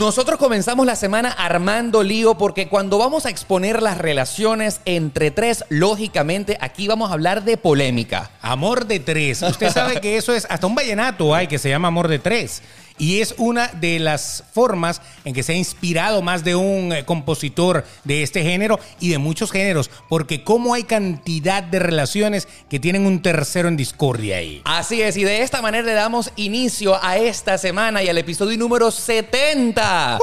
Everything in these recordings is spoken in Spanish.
Nosotros comenzamos la semana armando lío porque cuando vamos a exponer las relaciones entre tres, lógicamente aquí vamos a hablar de polémica. Amor de tres. Usted sabe que eso es, hasta un vallenato hay que se llama Amor de tres. Y es una de las formas en que se ha inspirado más de un eh, compositor de este género y de muchos géneros, porque cómo hay cantidad de relaciones que tienen un tercero en discordia ahí. Así es, y de esta manera le damos inicio a esta semana y al episodio número 70.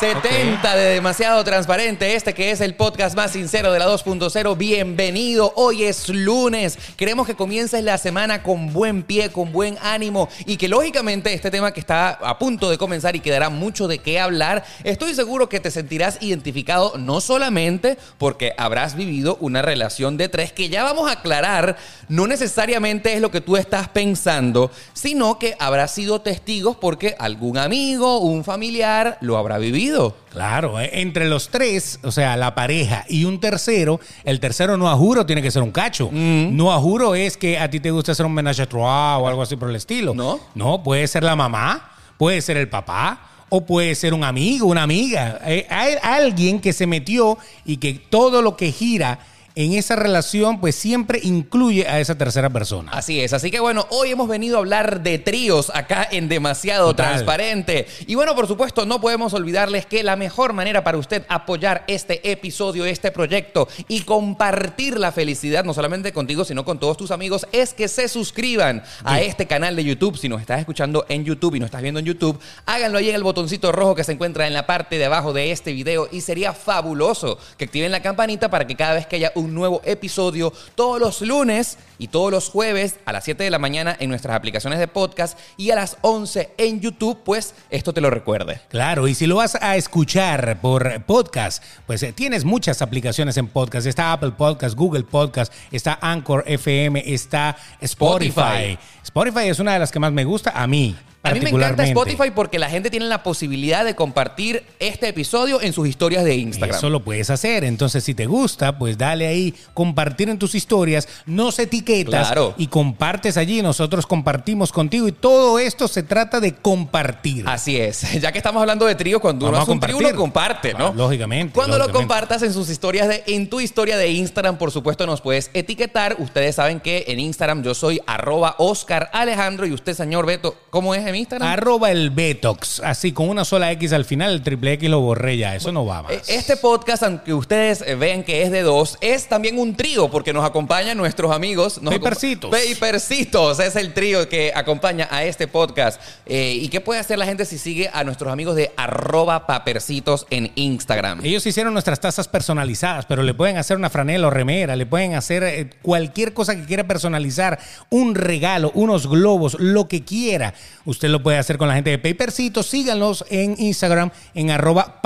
70 de demasiado transparente, este que es el podcast más sincero de la 2.0. Bienvenido, hoy es lunes. Queremos que comiences la semana con buen pie, con buen ánimo y que lógicamente este tema que está a punto de comenzar y quedará mucho de qué hablar, estoy seguro que te sentirás identificado no solamente porque habrás vivido una relación de tres que ya vamos a aclarar, no necesariamente es lo que tú estás pensando, sino que habrás sido testigos porque algún amigo, un familiar lo habrá vivido. Claro, eh, entre los tres, o sea, la pareja y un tercero, el tercero no a juro tiene que ser un cacho. Mm. No a juro es que a ti te gusta hacer un menage à trois o algo así por el estilo. ¿No? No, puede ser la mamá, puede ser el papá. O puede ser un amigo, una amiga. Eh, hay alguien que se metió y que todo lo que gira en esa relación, pues siempre incluye a esa tercera persona. Así es, así que bueno, hoy hemos venido a hablar de tríos acá en Demasiado Total. Transparente. Y bueno, por supuesto, no podemos olvidarles que la mejor manera para usted apoyar este episodio, este proyecto y compartir la felicidad, no solamente contigo, sino con todos tus amigos, es que se suscriban a este canal de YouTube. Si nos estás escuchando en YouTube y nos estás viendo en YouTube, háganlo ahí en el botoncito rojo que se encuentra en la parte de abajo de este video y sería fabuloso que activen la campanita para que cada vez que haya un nuevo episodio, todos los lunes y todos los jueves a las 7 de la mañana en nuestras aplicaciones de podcast y a las 11 en YouTube, pues esto te lo recuerde. Claro, y si lo vas a escuchar por podcast, pues eh, tienes muchas aplicaciones en podcast. Está Apple Podcast, Google Podcast, está Anchor FM, está Spotify. Spotify. Spotify es una de las que más me gusta a mí. A mí me encanta. Spotify porque la gente tiene la posibilidad de compartir este episodio en sus historias de Instagram. Eso lo puedes hacer. Entonces, si te gusta, pues dale ahí, compartir en tus historias, nos etiquetas Claro. y compartes allí. Nosotros compartimos contigo y todo esto se trata de compartir. Así es. Ya que estamos hablando de trío, cuando uno hace un trío, uno comparte, ¿no? Lógicamente, Cuando lo compartas en sus historias de, en tu historia de Instagram, por supuesto, nos puedes etiquetar. Ustedes saben que en Instagram yo soy arroba Oscar Alejandro y usted, señor Beto, ¿cómo es en Instagram? Arroba el Betox, así con una sola X al final, el triple X lo borré ya, eso no va más. Eh, Este podcast, aunque ustedes vean que es de dos, es también un trío porque nos acompañan nuestros amigos. nos Papercitos. Papercitos es el trío que acompaña a este podcast. Eh, ¿Y qué puede hacer la gente si sigue a nuestros amigos de arroba papercitos en Instagram? Ellos hicieron nuestras tazas personalizadas, pero le pueden hacer una franela o remera, le pueden hacer eh, cualquier cosa que quiera personalizar, un regalo, unos globos, lo que quiera. Usted lo puede hacer con la gente de Papercitos. Síganlos en Instagram en arroba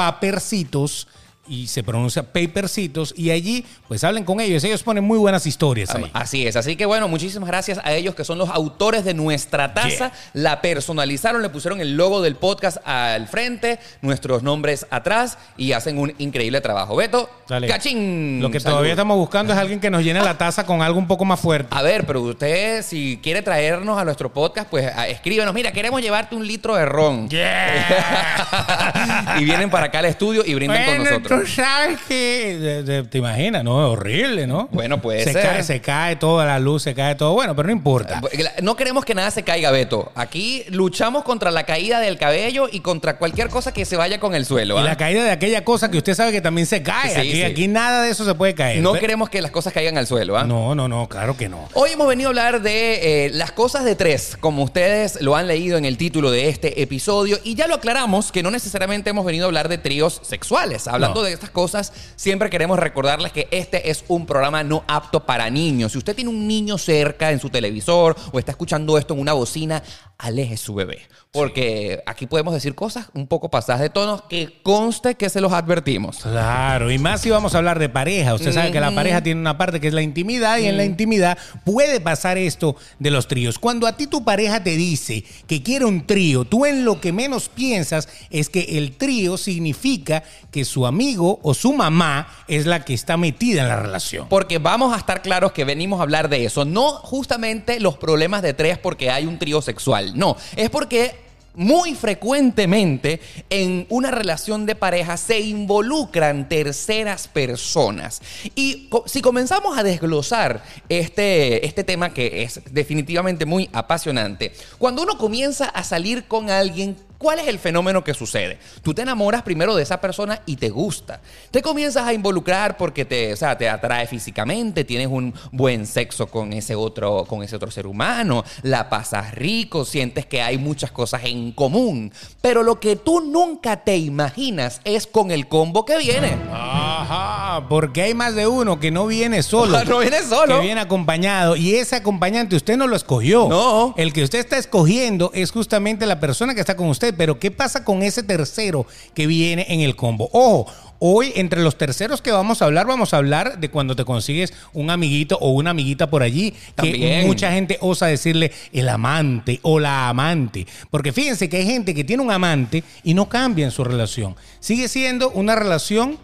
y se pronuncia Papercitos y allí pues hablen con ellos. Ellos ponen muy buenas historias ahí. Así es, así que bueno, muchísimas gracias a ellos que son los autores de nuestra taza. Yeah. La personalizaron, le pusieron el logo del podcast al frente, nuestros nombres atrás y hacen un increíble trabajo. Beto, Dale. cachín. Lo que Salud. todavía estamos buscando es alguien que nos llene la taza con algo un poco más fuerte. A ver, pero usted si quiere traernos a nuestro podcast, pues escríbenos, mira, queremos llevarte un litro de ron. y vienen para acá al estudio y brindan con nosotros. Tú sabes que te imaginas, ¿no? Es horrible, ¿no? Bueno, puede se ser. Cae, se cae toda la luz, se cae todo. Bueno, pero no importa. No queremos que nada se caiga, Beto. Aquí luchamos contra la caída del cabello y contra cualquier cosa que se vaya con el suelo. Y ¿ah? la caída de aquella cosa que usted sabe que también se cae. Sí, aquí, sí. aquí nada de eso se puede caer. No queremos que las cosas caigan al suelo. ¿ah? No, no, no, claro que no. Hoy hemos venido a hablar de eh, las cosas de tres, como ustedes lo han leído en el título de este episodio, y ya lo aclaramos que no necesariamente hemos venido a hablar de tríos sexuales. Hablando No. De estas cosas, siempre queremos recordarles que este es un programa no apto para niños. Si usted tiene un niño cerca en su televisor o está escuchando esto en una bocina, aleje su bebé. Porque aquí podemos decir cosas un poco pasadas de tonos que conste que se los advertimos. Claro, y más si vamos a hablar de pareja. Usted sabe que la pareja tiene una parte que es la intimidad y en la intimidad puede pasar esto de los tríos. Cuando a ti tu pareja te dice que quiere un trío, tú en lo que menos piensas es que el trío significa que su amigo o su mamá es la que está metida en la relación. Porque vamos a estar claros que venimos a hablar de eso. No justamente los problemas de tres porque hay un trío sexual. No, es porque muy frecuentemente en una relación de pareja se involucran terceras personas. Y si comenzamos a desglosar este, este tema que es definitivamente muy apasionante, cuando uno comienza a salir con alguien, ¿Cuál es el fenómeno que sucede? Tú te enamoras primero de esa persona y te gusta. Te comienzas a involucrar porque te, o sea, te atrae físicamente, tienes un buen sexo con ese, otro, con ese otro ser humano, la pasas rico, sientes que hay muchas cosas en común. Pero lo que tú nunca te imaginas es con el combo que viene. Ajá, porque hay más de uno que no viene solo. No viene solo. Que viene acompañado. Y ese acompañante usted no lo escogió. No. El que usted está escogiendo es justamente la persona que está con usted. Pero ¿qué pasa con ese tercero que viene en el combo? Ojo. Hoy, entre los terceros que vamos a hablar, vamos a hablar de cuando te consigues un amiguito o una amiguita por allí, que También. mucha gente osa decirle el amante o la amante. Porque fíjense que hay gente que tiene un amante y no cambia en su relación. Sigue siendo una relación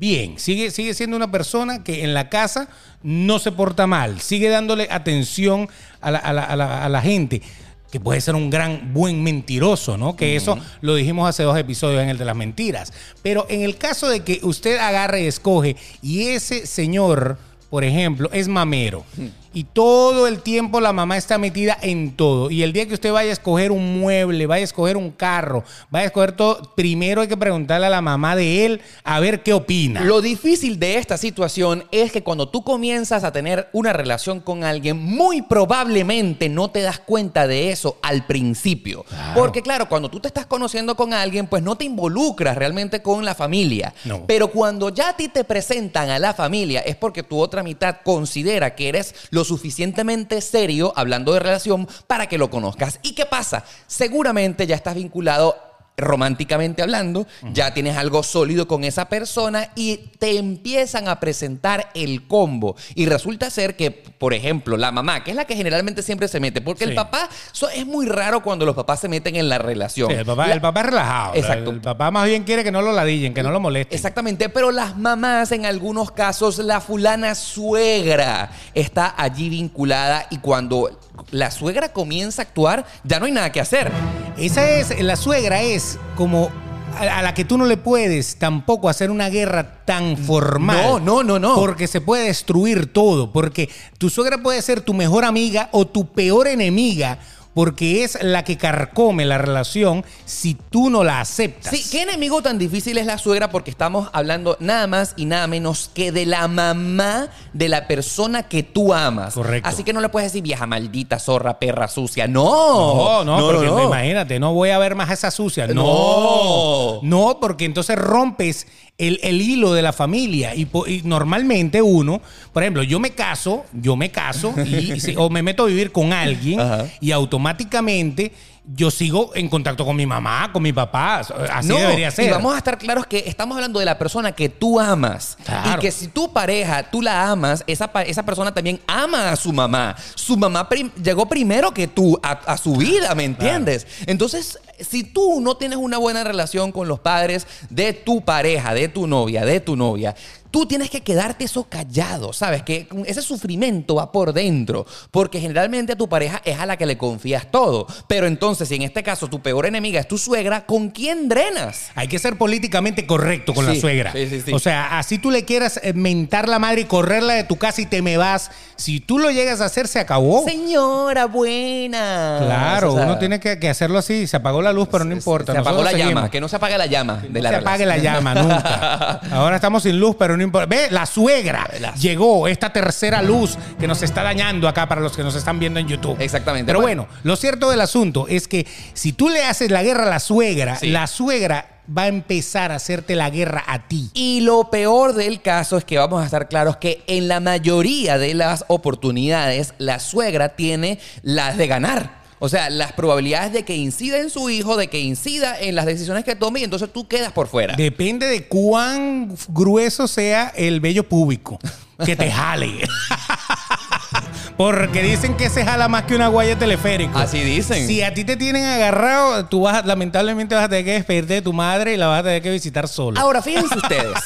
bien. Sigue, sigue siendo una persona que en la casa no se porta mal. Sigue dándole atención a la, a la- a la- a la gente. Que puede ser un gran buen mentiroso, ¿no? Que eso lo dijimos hace dos episodios en el de las mentiras. Pero en el caso de que usted agarre y escoge y ese señor, por ejemplo, es mamero y todo el tiempo la mamá está metida en todo y el día que usted vaya a escoger un mueble, vaya a escoger un carro, vaya a escoger todo, primero hay que preguntarle a la mamá de él a ver qué opina. Lo difícil de esta situación es que cuando tú comienzas a tener una relación con alguien, muy probablemente no te das cuenta de eso al principio. Claro. Porque claro, cuando tú te estás conociendo con alguien, pues no te involucras realmente con la familia. No. Pero cuando ya a ti te presentan a la familia, es porque tu otra mitad considera que eres lo suficientemente serio, hablando de relación, para que lo conozcas. ¿Y qué pasa? Seguramente ya estás vinculado románticamente hablando, ya tienes algo sólido con esa persona y te empiezan a presentar el combo. Y resulta ser que, por ejemplo, la mamá, que es la que generalmente siempre se mete, porque el papá, so- es muy raro cuando los papás se meten en la relación. Sí, el, papá, La- el papá es relajado. Exacto. El papá más bien quiere que no lo ladillen, que no lo molesten. Exactamente, pero las mamás en algunos casos, la fulana suegra está allí vinculada y cuando la suegra comienza a actuar, ya no hay nada que hacer. Esa es, la suegra es como a, la que tú no le puedes tampoco hacer una guerra tan formal. No, no, no, no. Porque se puede destruir todo. Porque tu suegra puede ser tu mejor amiga o tu peor enemiga. Porque es la que carcome la relación si tú no la aceptas. Sí, qué enemigo tan difícil es la suegra porque estamos hablando nada más y nada menos que de la mamá de la persona que tú amas. Correcto. Así que no le puedes decir vieja maldita, zorra, perra sucia. No. No, no, porque imagínate, no voy a ver más a esa sucia. No, No. no, porque entonces rompes el, el hilo de la familia. Y, normalmente uno, por ejemplo, yo me caso, yo me caso y, o me meto a vivir con alguien Ajá. y automáticamente yo sigo en contacto con mi mamá, con mi papá. Así No, debería ser. Y vamos a estar claros que estamos hablando de la persona que tú amas. Claro. Y que si tu pareja, tú la amas, esa, esa persona también ama a su mamá. Su mamá prim- llegó primero que tú a, a su vida, ¿me entiendes? Entonces, si tú no tienes una buena relación con los padres de tu pareja, de tu novia, de tu novia, Tú tienes que quedarte eso callado, ¿sabes? Que ese sufrimiento va por dentro, porque generalmente a tu pareja es a la que le confías todo. Pero entonces, si en este caso tu peor enemiga es tu suegra, ¿con quién drenas? Hay que ser políticamente correcto con la suegra. sí, sí, sí. O sea, así tú le quieras eh, mentar la madre y correrla de tu casa y te me vas. Si tú lo llegas a hacer, se acabó. Señora buena. Claro, O sea, uno tiene que, que hacerlo así. Se apagó la luz, pero no importa. Se apagó Nosotros la seguimos. llama, que no se apague la llama de No la se apague la llama nunca. Ahora estamos sin luz, pero no importa. Ve, la suegra La- llegó, esta tercera luz que nos está dañando acá para los que nos están viendo en YouTube. Exactamente. Pero Bueno. bueno, lo cierto del asunto es que si tú le haces la guerra a la suegra, Sí. la suegra va a empezar a hacerte la guerra a ti. Y lo peor del caso es que vamos a estar claros que en la mayoría de las oportunidades la suegra tiene las de ganar. O sea, las probabilidades de que incida en su hijo, de que incida en las decisiones que tome y entonces tú quedas por fuera. Depende de cuán grueso sea el vello púbico que te jale. Porque dicen que se jala más que una guaya teleférico. Así dicen. Si a ti te tienen agarrado, tú vas, lamentablemente vas a tener que despedirte de tu madre y la vas a tener que visitar sola. Ahora, fíjense ustedes.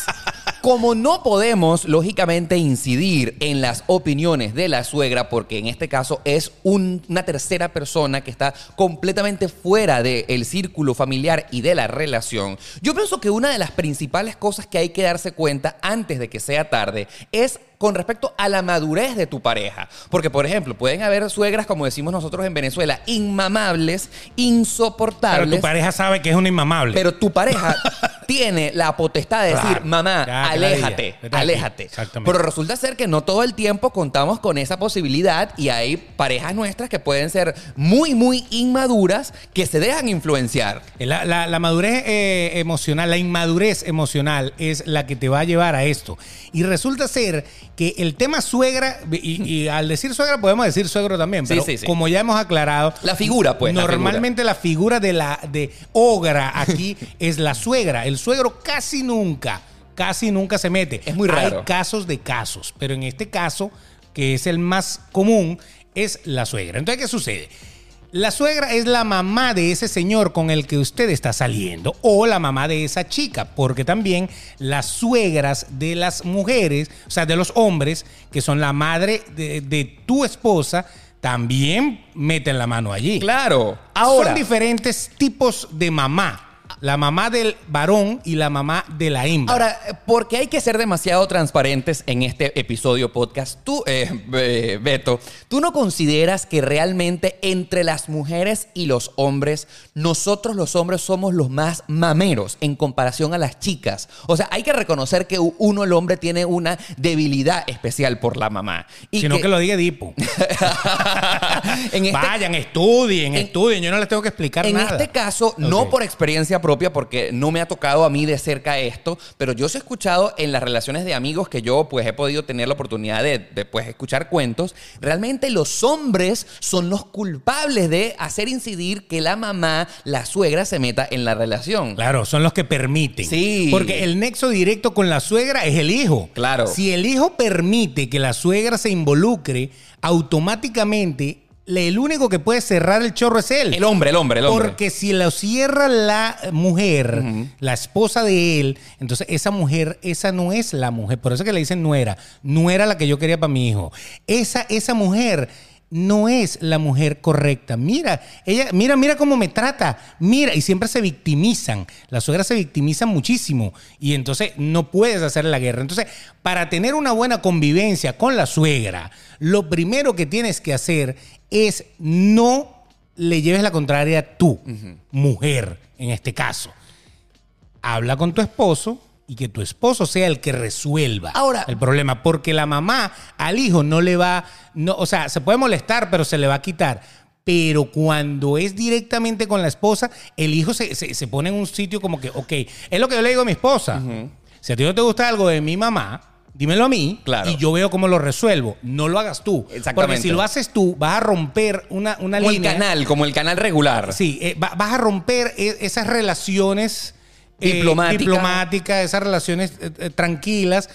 Como no podemos, lógicamente, incidir en las opiniones de la suegra, porque en este caso es un- una tercera persona que está completamente fuera del círculo familiar y de la relación, yo pienso que una de las principales cosas que hay que darse cuenta antes de que sea tarde es con respecto a la madurez de tu pareja. Porque, por ejemplo, pueden haber suegras, como decimos nosotros en Venezuela, inmamables, Pero insoportables. tu pareja sabe que es un inmamable. Pero tu pareja tiene la potestad de decir, mamá, Ya, aléjate, aléjate. Exactamente. Pero resulta ser que no todo el tiempo contamos con esa posibilidad y hay parejas nuestras que pueden ser muy, muy inmaduras que se dejan influenciar. La, la- la madurez eh, emocional, la inmadurez emocional es la que te va a llevar a esto. Y resulta ser que el tema suegra, y, y al decir suegra podemos decir suegro también, Sí, pero sí, sí. como ya hemos aclarado, La figura, pues. la figura. Normalmente la figura de la de ogra aquí es la suegra. El suegro casi nunca, casi nunca se mete. Es muy raro. Hay casos de casos, pero en este caso, que es el más común, es la suegra. Entonces, ¿qué sucede? La suegra es la mamá de ese señor con el que usted está saliendo o la mamá de esa chica, porque también las suegras de las mujeres, o sea, de los hombres, que son la madre de, de tu esposa, también meten la mano allí. Claro. Ahora, Son diferentes tipos de mamá. La mamá del varón y la mamá de la hembra. Ahora, porque hay que ser demasiado transparentes en este episodio podcast, tú, eh, eh, Beto, ¿tú no consideras que realmente entre las mujeres y los hombres, nosotros los hombres somos los más mameros en comparación a las chicas? O sea, hay que reconocer que uno, el hombre, tiene una debilidad especial por la mamá. Y Sino que, lo diga Edipo. en este Vayan, estudien, en- estudien. Yo no les tengo que explicar En nada. este caso, no por experiencia propia, porque no me ha tocado a mí de cerca esto, pero yo sí he escuchado en las relaciones de amigos que yo pues he podido tener la oportunidad de, de, pues, escuchar cuentos, realmente los hombres son los culpables de hacer incidir que la mamá, la suegra, se meta en la relación. Claro, son los que permiten. Sí. Porque el nexo directo con la suegra es el hijo. Claro. Si el hijo permite que la suegra se involucre, automáticamente el único que puede cerrar el chorro es él. El hombre, el hombre, el hombre. Porque si lo cierra la mujer, la esposa de él, entonces esa mujer, esa no es la mujer. Por eso que le dicen nuera. Nuera la que yo quería para mi hijo. Esa, esa mujer no es la mujer correcta. Mira, ella, mira, mira cómo me trata. Mira, y siempre se victimizan. Las suegras se victimizan muchísimo. Y entonces no puedes hacer la guerra. Entonces, para tener una buena convivencia con la suegra, lo primero que tienes que hacer es no le lleves la contraria tú, mujer, en este caso. Habla con tu esposo y que tu esposo sea el que resuelva Ahora- el problema, porque la mamá al hijo no le va, no, o sea, se puede molestar, pero se le va a quitar. Pero cuando es directamente con la esposa, el hijo se, se- se pone en un sitio como que, ok, es lo que yo le digo a mi esposa. Si a ti no te gusta algo de mi mamá, dímelo a mí Claro. y yo veo cómo lo resuelvo. No lo hagas tú. Exactamente. Porque si lo haces tú, vas a romper una, una Como el línea. canal, como el canal regular. Sí, eh, va- vas a romper e- esas relaciones eh, diplomáticas, esas relaciones eh, eh, tranquilas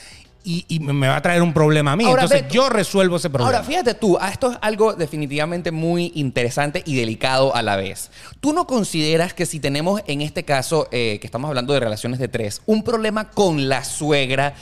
y, y me va a traer un problema a mí. Ahora, Entonces Beto, yo resuelvo ese problema. Ahora, fíjate tú, ah, esto es algo definitivamente muy interesante y delicado a la vez. ¿Tú no consideras que si tenemos en este caso, eh, que estamos hablando de relaciones de tres, un problema con la suegra,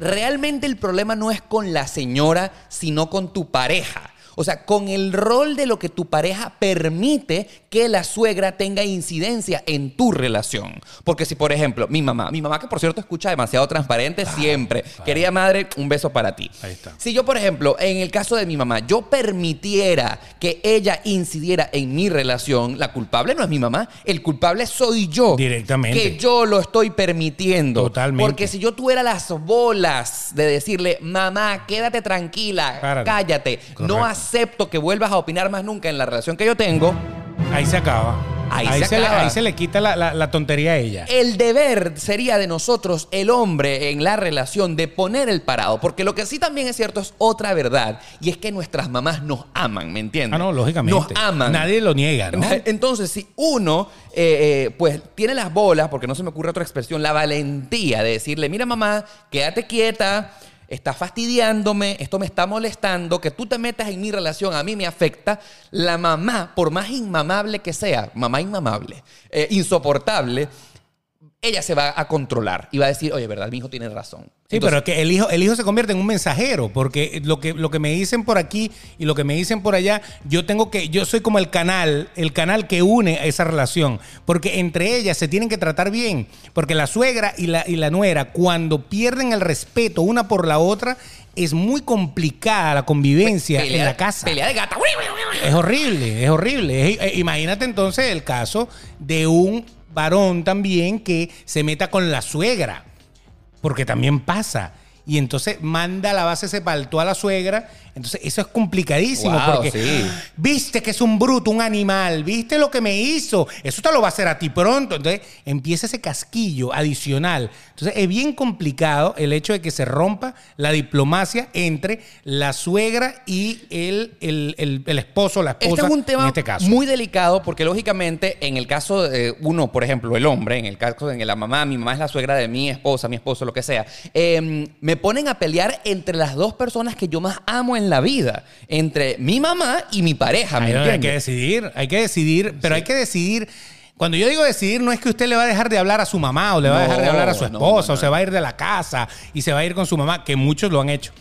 realmente el problema no es con la señora, sino con tu pareja? O sea, con el rol de lo que tu pareja permite que la suegra tenga incidencia en tu relación. Porque si, por ejemplo, mi mamá, mi mamá que por cierto escucha demasiado transparente siempre, querida madre, un beso para ti. Ahí está. Si yo, por ejemplo, en el caso de mi mamá, yo permitiera que ella incidiera en mi relación, la culpable no es mi mamá, el culpable soy yo. Directamente. Que yo lo estoy permitiendo. Totalmente. Porque si yo tuviera las bolas de decirle, mamá, quédate tranquila, Párate. cállate, no. Acepto que vuelvas a opinar más nunca en la relación que yo tengo, Ahí se acaba. Ahí se le, acaba. ahí se le quita la, la- la tontería a ella. El deber sería de nosotros, el hombre, en la relación, de poner el parado. Porque lo que sí también es cierto es otra verdad. Y es que nuestras mamás nos aman, ¿me entiendes? Ah, no, lógicamente. Nos aman. Nadie lo niega, ¿no? Entonces, si uno, eh, eh, pues, tiene las bolas, porque no se me ocurre otra expresión, la valentía de decirle, mira mamá, quédate quieta, estás fastidiándome, esto me está molestando, que tú te metas en mi relación, a mí me afecta, la mamá, por más inmamable que sea, mamá inmamable, eh, insoportable, ella se va a controlar y va a decir, oye, verdad, mi hijo tiene razón. Sí, Entonces, pero es que el hijo, el hijo se convierte en un mensajero, porque lo que, lo que me dicen por aquí y lo que me dicen por allá, yo tengo que, yo soy como el canal, el canal que une a esa relación, porque entre ellas se tienen que tratar bien, porque la suegra y la, y la nuera, cuando pierden el respeto una por la otra, es muy complicada la convivencia pelea- en la casa. Pelea de gata. Es horrible, es horrible. Eh, imagínate entonces el caso de un varón también que se meta con la suegra, porque también pasa. Y entonces manda la base ese palto a la suegra. Entonces eso es complicadísimo Wow, porque sí. viste que es un bruto, un animal, viste lo que me hizo, eso te lo va a hacer a ti pronto. Entonces empieza ese casquillo adicional. Entonces es bien complicado el hecho de que se rompa la diplomacia entre la suegra y el, el, el- el esposo, la esposa. Este es un tema en este caso. muy delicado porque lógicamente en el caso de uno, por ejemplo, el hombre, en el caso de la mamá, mi mamá es la suegra de mi esposa, mi esposo, lo que sea, eh, me ponen a pelear entre las dos personas que yo más amo en la vida, entre mi mamá y mi pareja, ¿me hay que decidir, hay que decidir, pero hay que decidir. Cuando yo digo decidir, no es que usted le va a dejar de hablar a su mamá o le va a dejar de hablar a su esposa no, o se va a ir de la casa y se va a ir con su mamá, que muchos lo han hecho.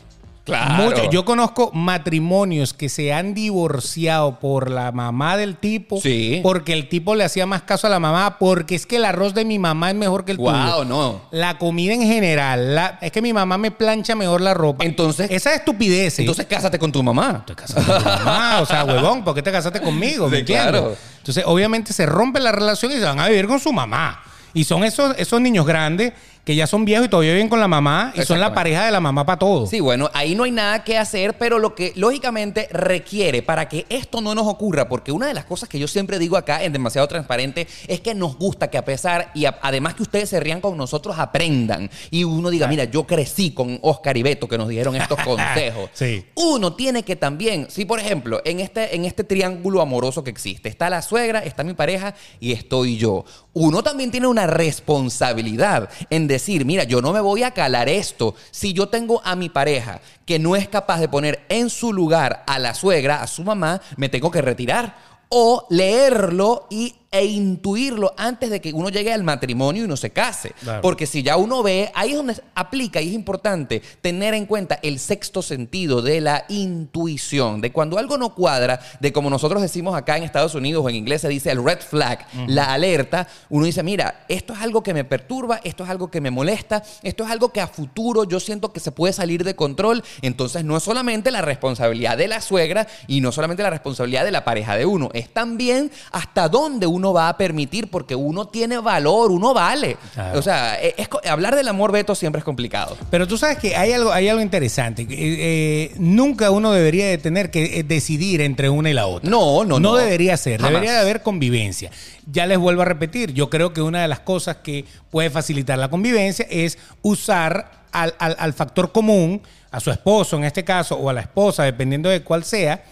Claro. Yo conozco matrimonios que se han divorciado por la mamá del tipo, Sí. porque el tipo le hacía más caso a la mamá, porque es que el arroz de mi mamá es mejor que el tuyo. Wow, no. La comida en general, la- es que mi mamá me plancha mejor la ropa. Entonces- esa estupidez. Entonces cásate con tu mamá. te casaste con tu mamá, o sea, huevón, ¿por qué te casaste conmigo? ¿Me Sí, claro. Entonces, obviamente se rompe la relación y se van a vivir con su mamá. Y son esos, esos niños grandes que ya son viejos y todavía viven con la mamá y son la pareja de la mamá para todo. Sí, bueno, ahí no hay nada que hacer, pero lo que lógicamente requiere para que esto no nos ocurra, porque una de las cosas que yo siempre digo acá en Demasiado Transparente es que nos gusta que a pesar, y a- además que ustedes se rían con nosotros, aprendan. Y uno diga, mira, yo crecí con Oscar y Beto que nos dijeron estos consejos. Sí. Uno tiene que también, si por ejemplo, en este, en este triángulo amoroso que existe, está la suegra, está mi pareja y estoy yo. Uno también tiene una responsabilidad en decir, mira, yo no me voy a calar esto. Si yo tengo a mi pareja que no es capaz de poner en su lugar a la suegra, a su mamá, me tengo que retirar. O leerlo y, e intuirlo antes de que uno llegue al matrimonio y uno se case. Claro. Porque si ya uno ve, ahí es donde aplica y es importante tener en cuenta el sexto sentido de la intuición, de cuando algo no cuadra, de como nosotros decimos acá en Estados Unidos o en inglés se dice el red flag, la alerta, uno dice, mira, esto es algo que me perturba, esto es algo que me molesta, esto es algo que a futuro yo siento que se puede salir de control, entonces no es solamente la responsabilidad de la suegra y no solamente la responsabilidad de la pareja de uno, es también hasta dónde uno va a permitir, porque uno tiene valor, uno vale. Claro. O sea, es- es hablar del amor, Beto, siempre es complicado. Pero tú sabes que hay algo, hay algo interesante. eh, eh, nunca uno debería de tener que eh, decidir entre una y la otra. No, no, no. debería ser. Jamás. Debería de haber convivencia. Ya les vuelvo a repetir. Yo creo que una de las cosas que puede facilitar la convivencia es usar al, al- al factor común, a su esposo en este caso, o a la esposa, dependiendo de cuál sea,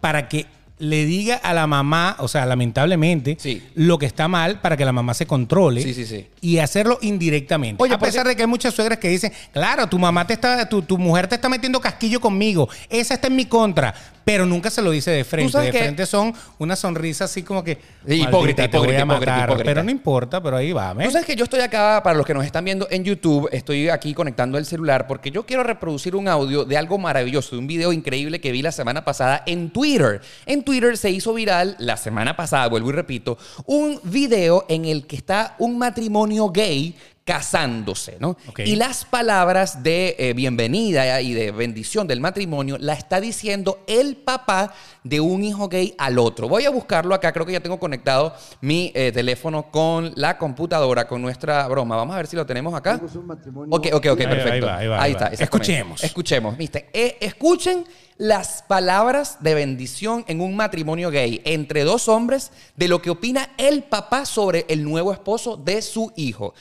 para que le diga a la mamá, o sea, lamentablemente, Sí. lo que está mal para que la mamá se controle Sí, sí, sí. y hacerlo indirectamente. Oye, a porque- pesar de que hay muchas suegras que dicen, claro, tu mamá te está, tu, tu mujer te está metiendo casquillo conmigo, esa está en mi contra, pero nunca se lo dice de frente. De frente son una sonrisa así como que hipócrita, "Maldita, te voy a hipócrita, hipócrita, matar", hipócrita. Pero no importa, pero ahí va, ¿ves? Tú sabes que yo estoy acá, para los que nos están viendo en YouTube, estoy aquí conectando el celular porque yo quiero reproducir un audio de algo maravilloso, de un video increíble que vi la semana pasada en Twitter. En Twitter se hizo viral la semana pasada, vuelvo y repito, un video en el que está un matrimonio gay casándose, ¿no? Y las palabras de eh, bienvenida y de bendición del matrimonio la está diciendo el papá de un hijo gay al otro. Voy a buscarlo acá, creo que ya tengo conectado mi eh, teléfono con la computadora, con nuestra broma. Vamos a ver si lo tenemos acá. Un matrimonio- Ok, ok, ok, Ahí va, perfecto. ahí va, ahí va, ahí está. Escuchemos. Escuchemos, viste. Eh, escuchen las palabras de bendición en un matrimonio gay entre dos hombres de lo que opina el papá sobre el nuevo esposo de su hijo.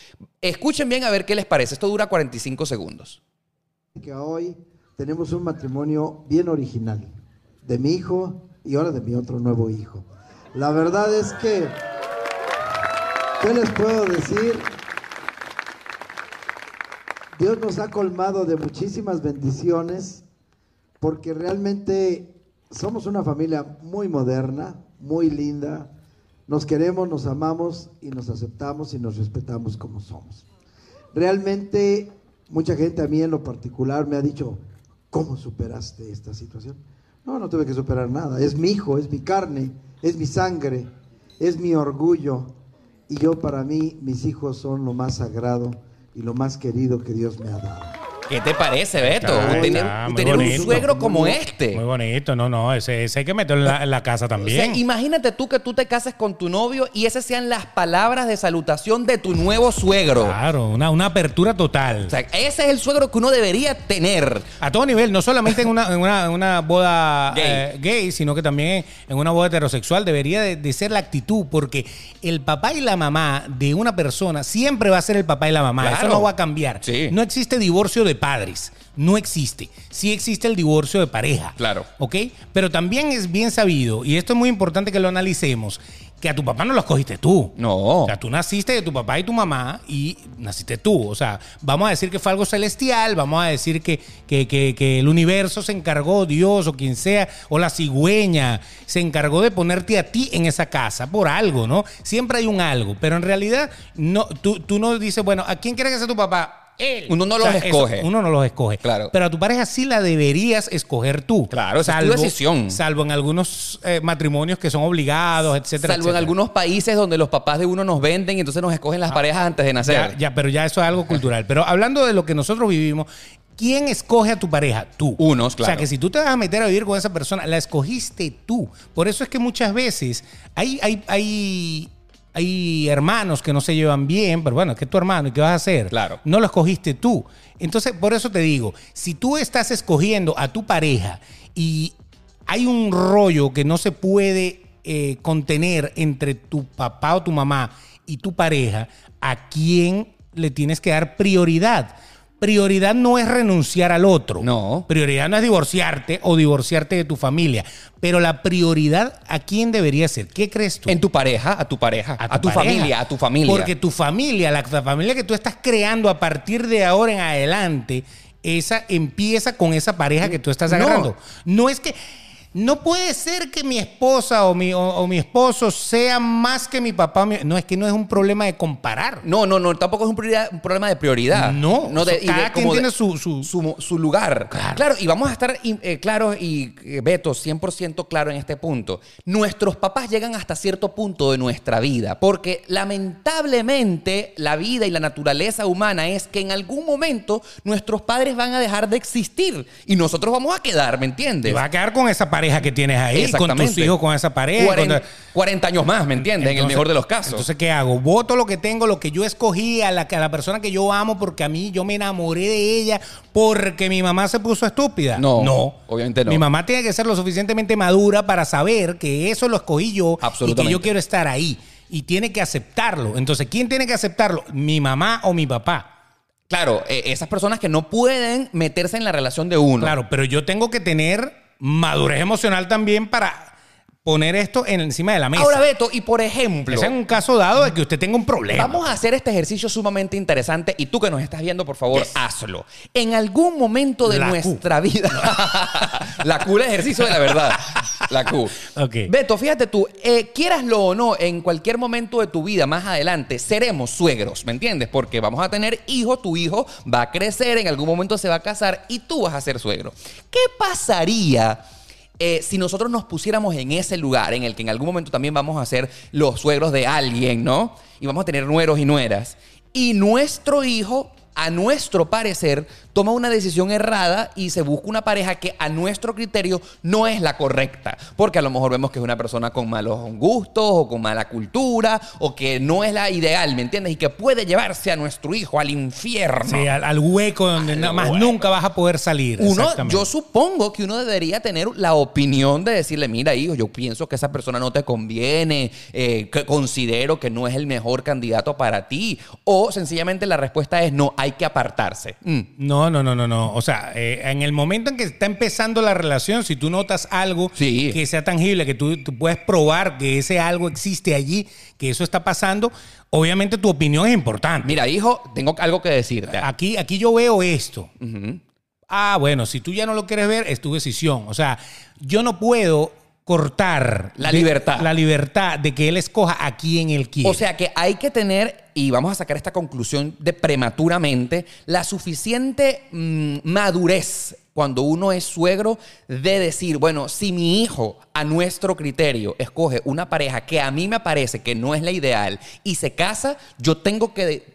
Escuchen bien a ver qué les parece. Esto dura 45 segundos. que hoy tenemos un matrimonio bien original, de mi hijo y ahora de mi otro nuevo hijo. La verdad es que, ¿qué les puedo decir? Dios nos ha colmado de muchísimas bendiciones porque realmente somos una familia muy moderna, muy linda, nos queremos, nos amamos y nos aceptamos y nos respetamos como somos. Realmente mucha gente a mí en lo particular me ha dicho, ¿cómo superaste esta situación? No, no tuve que superar nada. Es mi hijo, es mi carne, es mi sangre, es mi orgullo. Y yo para mí, mis hijos son lo más sagrado y lo más querido que Dios me ha dado. ¿Qué te parece, Beto? Tener un suegro como Muy este. Muy bonito, no, no, ese, ese hay que meterlo en la, en la casa O sea, también. imagínate tú que tú te cases con tu novio y esas sean las palabras de salutación de tu nuevo suegro. Claro, una, una apertura total. O sea, ese es el suegro que uno debería tener. A todo nivel, no solamente en una, en una, una boda Gay. eh, gay, sino que también en una boda heterosexual debería de, de ser la actitud, porque el papá y la mamá de una persona siempre va a ser el papá y la mamá. Claro. Eso no va a cambiar. Sí. No existe divorcio de padres. No existe. Sí existe el divorcio de pareja. Claro. ¿Ok? Pero también es bien sabido, y esto es muy importante que lo analicemos, que a tu papá no lo escogiste tú. No. O sea, tú naciste de tu papá y tu mamá y naciste tú. O sea, vamos a decir que fue algo celestial, vamos a decir que, que, que- que el universo se encargó, Dios o quien sea, o la cigüeña, se encargó de ponerte a ti en esa casa por algo, ¿no? Siempre hay un algo, pero en realidad no, tú, tú no dices, bueno, ¿a quién quieres que sea tu papá? Él. Uno no los escoge. uno no los escoge. Claro. Pero a tu pareja sí la deberías escoger tú. Claro, esa es tu decisión. Salvo en algunos eh, matrimonios que son obligados, etcétera. Salvo en algunos países donde los papás de uno nos venden y entonces nos escogen las parejas antes de nacer. Ah. Ya, ya, pero ya eso es algo cultural. Pero hablando de lo que nosotros vivimos, ¿quién escoge a tu pareja? Tú. Unos, O sea, claro. que si tú te vas a meter a vivir con esa persona, la escogiste tú. Por eso es que muchas veces hay, hay, hay, hay hermanos que no se llevan bien, pero bueno, es que tu hermano, ¿y qué vas a hacer? Claro. No lo escogiste tú. Entonces, por eso te digo, si tú estás escogiendo a tu pareja y hay un rollo que no se puede eh, contener entre tu papá o tu mamá y tu pareja, ¿a quién le tienes que dar prioridad? Prioridad no es renunciar al otro. No. Prioridad no es divorciarte o divorciarte de tu familia. Pero la prioridad, ¿a quién debería ser? ¿Qué crees tú? En tu pareja, a tu pareja, a tu, pareja. familia, a tu familia. Porque tu familia, la, la familia que tú estás creando a partir de ahora en adelante, esa empieza con esa pareja que tú estás No. agarrando. No, es que. No puede ser que mi esposa o mi, o, o mi esposo sea más que mi papá. mi- no, es que no es un problema de comparar. No, no, no, tampoco es un, prioridad- un problema de prioridad. No, no de, o sea, cada quien de- tiene su- su- su, su lugar. Claro. y vamos a estar eh, claros y eh, Beto, 100% claro en este punto. Nuestros papás llegan hasta cierto punto de nuestra vida, porque lamentablemente la vida y la naturaleza humana es que en algún momento nuestros padres van a dejar de existir y nosotros vamos a quedar, ¿me entiendes? Vas a quedar con esa pareja que tienes ahí, con tus hijos, con esa pareja. con 40, tu- 40 años más, ¿me entiendes? en el mejor de los casos. Entonces, ¿qué hago? Voto lo que tengo, lo que yo escogí, a la, a la persona que yo amo, porque a mí yo me enamoré de ella, porque mi mamá se puso estúpida. No, no. obviamente no. Mi mamá tiene que ser lo suficientemente madura para saber que eso lo escogí yo y que yo quiero estar ahí. Y tiene que aceptarlo. Entonces, ¿quién tiene que aceptarlo? ¿Mi mamá o mi papá? Claro, eh, esas personas que no pueden meterse en la relación de uno. Claro, pero yo tengo que tener madurez emocional también para poner esto en- encima de la mesa. Ahora, Beto, y por ejemplo, Ese es un caso dado de que usted tenga un problema. vamos a hacer este ejercicio sumamente interesante y tú que nos estás viendo, por favor, hazlo. En algún momento de La Q. nuestra vida, la Q, el ejercicio de la verdad. La Q. Ok. Beto, fíjate tú, eh, quieraslo o no, en cualquier momento de tu vida más adelante, seremos suegros, ¿me entiendes? Porque vamos a tener hijos, tu hijo va a crecer, en algún momento se va a casar y tú vas a ser suegro. ¿Qué pasaría? Eh, si nosotros nos pusiéramos en ese lugar en el que en algún momento también vamos a ser los suegros de alguien, ¿no? Y vamos a tener nueros y nueras. Y nuestro hijo, a nuestro parecer, toma una decisión errada y se busca una pareja que a nuestro criterio no es la correcta. Porque a lo mejor vemos que es una persona con malos gustos o con mala cultura o que no es la ideal, ¿me entiendes? Y que puede llevarse a nuestro hijo al infierno. Sí, al, al hueco donde nada más hueco. nunca vas a poder salir. Uno, yo supongo que uno debería tener la opinión de decirle, mira, hijo, yo pienso que esa persona no te conviene, eh, que considero que no es el mejor candidato para ti. O sencillamente la respuesta es no, hay que apartarse. Mm. No, no, no, no, no. O sea, eh, en el momento en que está empezando la relación, si tú notas algo Sí. que sea tangible, que tú, tú puedes probar que ese algo existe allí, que eso está pasando, obviamente tu opinión es importante. Mira, hijo, tengo algo que decirte. Aquí, aquí yo veo esto. Ah, bueno, si tú ya no lo quieres ver, es tu decisión. O sea, yo no puedo cortar La de- libertad. la libertad de que él escoja a quien él quiere. O sea que hay que tener, y vamos a sacar esta conclusión de prematuramente, la suficiente mm, madurez cuando uno es suegro de decir, bueno, si mi hijo a nuestro criterio escoge una pareja que a mí me parece que no es la ideal y se casa, yo tengo que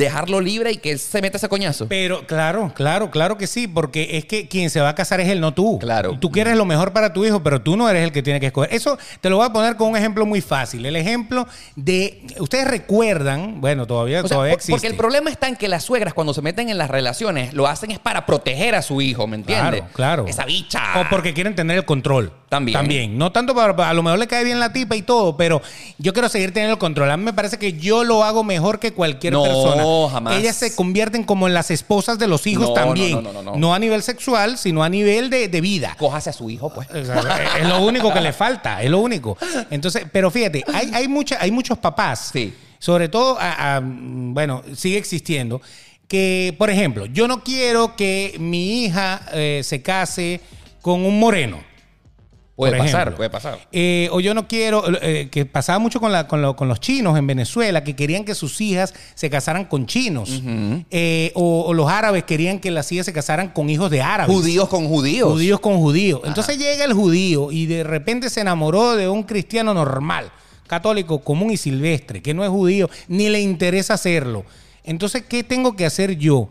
dejarlo libre y que él se meta ese coñazo. Pero claro, claro, claro que sí, porque es que quien se va a casar es él, no tú. Claro. Tú quieres lo mejor para tu hijo, pero tú no eres el que tiene que escoger. Eso te lo voy a poner con un ejemplo muy fácil. El ejemplo de, ustedes recuerdan, bueno, todavía, O sea, todavía por- existe. porque el problema está en que las suegras cuando se meten en las relaciones lo hacen es para proteger a su hijo, ¿me entiendes? Claro, claro. Esa bicha. O porque quieren tener el control. También. También. No tanto para, para- a lo mejor le cae bien la tipa y todo, pero yo quiero seguir teniendo el control. A mí me parece que yo lo hago mejor que cualquier No, persona. Jamás. Ellas se convierten como en las esposas de los hijos No, también. no, no, no, no. a nivel sexual, sino a nivel de, de vida. Cójase a su hijo, pues. O sea, es lo único que le falta, es lo único. Entonces, pero fíjate, hay, hay, mucha, hay muchos papás, Sí. sobre todo, a- a- bueno, sigue existiendo, que, por ejemplo, yo no quiero que mi hija eh, se case con un moreno. Puede por pasar, puede pasar. Eh, o yo no quiero, eh, que pasaba mucho con, la- con lo- con los chinos en Venezuela, que querían que sus hijas se casaran con chinos. Eh, o, o los árabes querían que las hijas se casaran con hijos de árabes. Judíos con judíos. Judíos con judíos. Entonces llega el judío y de repente se enamoró de un cristiano normal, católico, común y silvestre, que no es judío, ni le interesa hacerlo. Entonces, ¿qué tengo que hacer yo?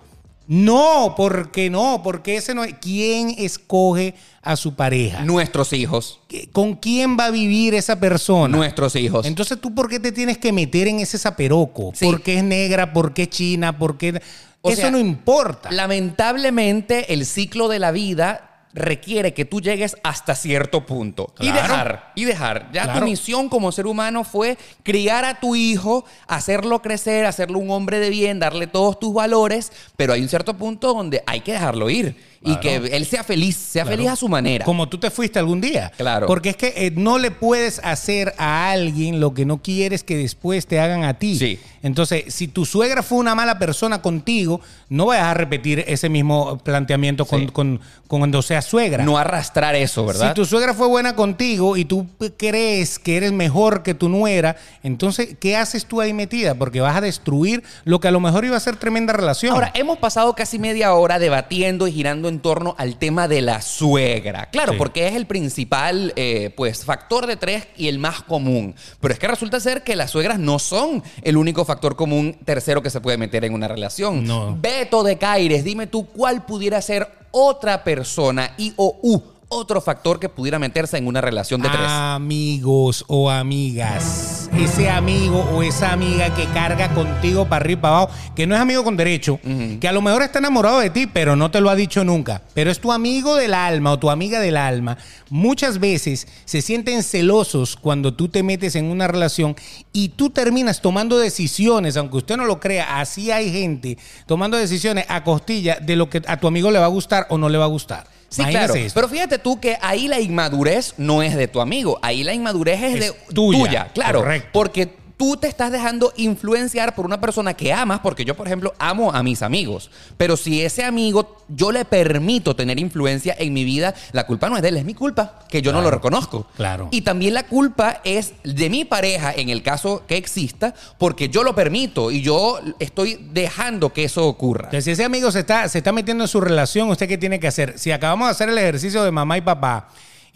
No, porque no, porque ese no es. ¿Quién escoge a su pareja? Nuestros hijos. ¿Qué- ¿Con quién va a vivir esa persona? Nuestros hijos. Entonces, ¿tú por qué te tienes que meter en ese zaperoco? Sí. ¿Por qué es negra? ¿Por qué es china? ¿Por qué.? O Eso sea, no importa. Lamentablemente, el ciclo de la vida requiere que tú llegues hasta cierto punto. Y dejar y dejar. Ya Claro. tu misión como ser humano fue criar a tu hijo hacerlo crecer hacerlo un hombre de bien darle todos tus valores pero hay un cierto punto donde hay que dejarlo ir y que él sea feliz sea Claro. feliz a su manera Como tú te fuiste algún día. Claro. Porque es que eh, no le puedes hacer a alguien lo que no quieres que después te hagan a ti. Sí. Entonces, si tu suegra fue una mala persona contigo, no vayas a repetir ese mismo planteamiento con, Sí. con- con cuando seas suegra. no arrastrar eso verdad Si tu suegra fue buena contigo y tú crees que eres mejor que tu nuera, entonces, ¿qué haces tú ahí metida? Porque vas a destruir lo que a lo mejor iba a ser tremenda relación. Ahora, hemos pasado casi media hora debatiendo y girando en torno al tema de la suegra. Claro, Sí. porque es el principal eh, pues, factor de tres y el más común. Pero es que resulta ser que las suegras no son el único factor común tercero que se puede meter en una relación. No. Beto de Caires, dime tú cuál pudiera ser otra persona y o u otro factor que pudiera meterse en una relación de tres. Amigos o amigas. Ese amigo o esa amiga que carga contigo para arriba y para abajo, que no es amigo con derecho, que a lo mejor está enamorado de ti, pero no te lo ha dicho nunca. Pero es tu amigo del alma o tu amiga del alma. Muchas veces se sienten celosos cuando tú te metes en una relación y tú terminas tomando decisiones, aunque usted no lo crea, así hay gente tomando decisiones a costilla de lo que a tu amigo le va a gustar o no le va a gustar. Sí, Imagínese claro. eso. Pero fíjate tú que ahí la inmadurez no es de tu amigo. Ahí la inmadurez es, Es de tuya, claro. correcto. Porque tú te estás dejando influenciar por una persona que amas, porque yo, por ejemplo, amo a mis amigos. Pero si ese amigo yo le permito tener influencia en mi vida, la culpa no es de él, es mi culpa, que yo no lo reconozco. claro. Y también la culpa es de mi pareja, en el caso que exista, porque yo lo permito y yo estoy dejando que eso ocurra. Entonces, si ese amigo se está, se está metiendo en su relación, ¿usted qué tiene que hacer? Si acabamos de hacer el ejercicio de mamá y papá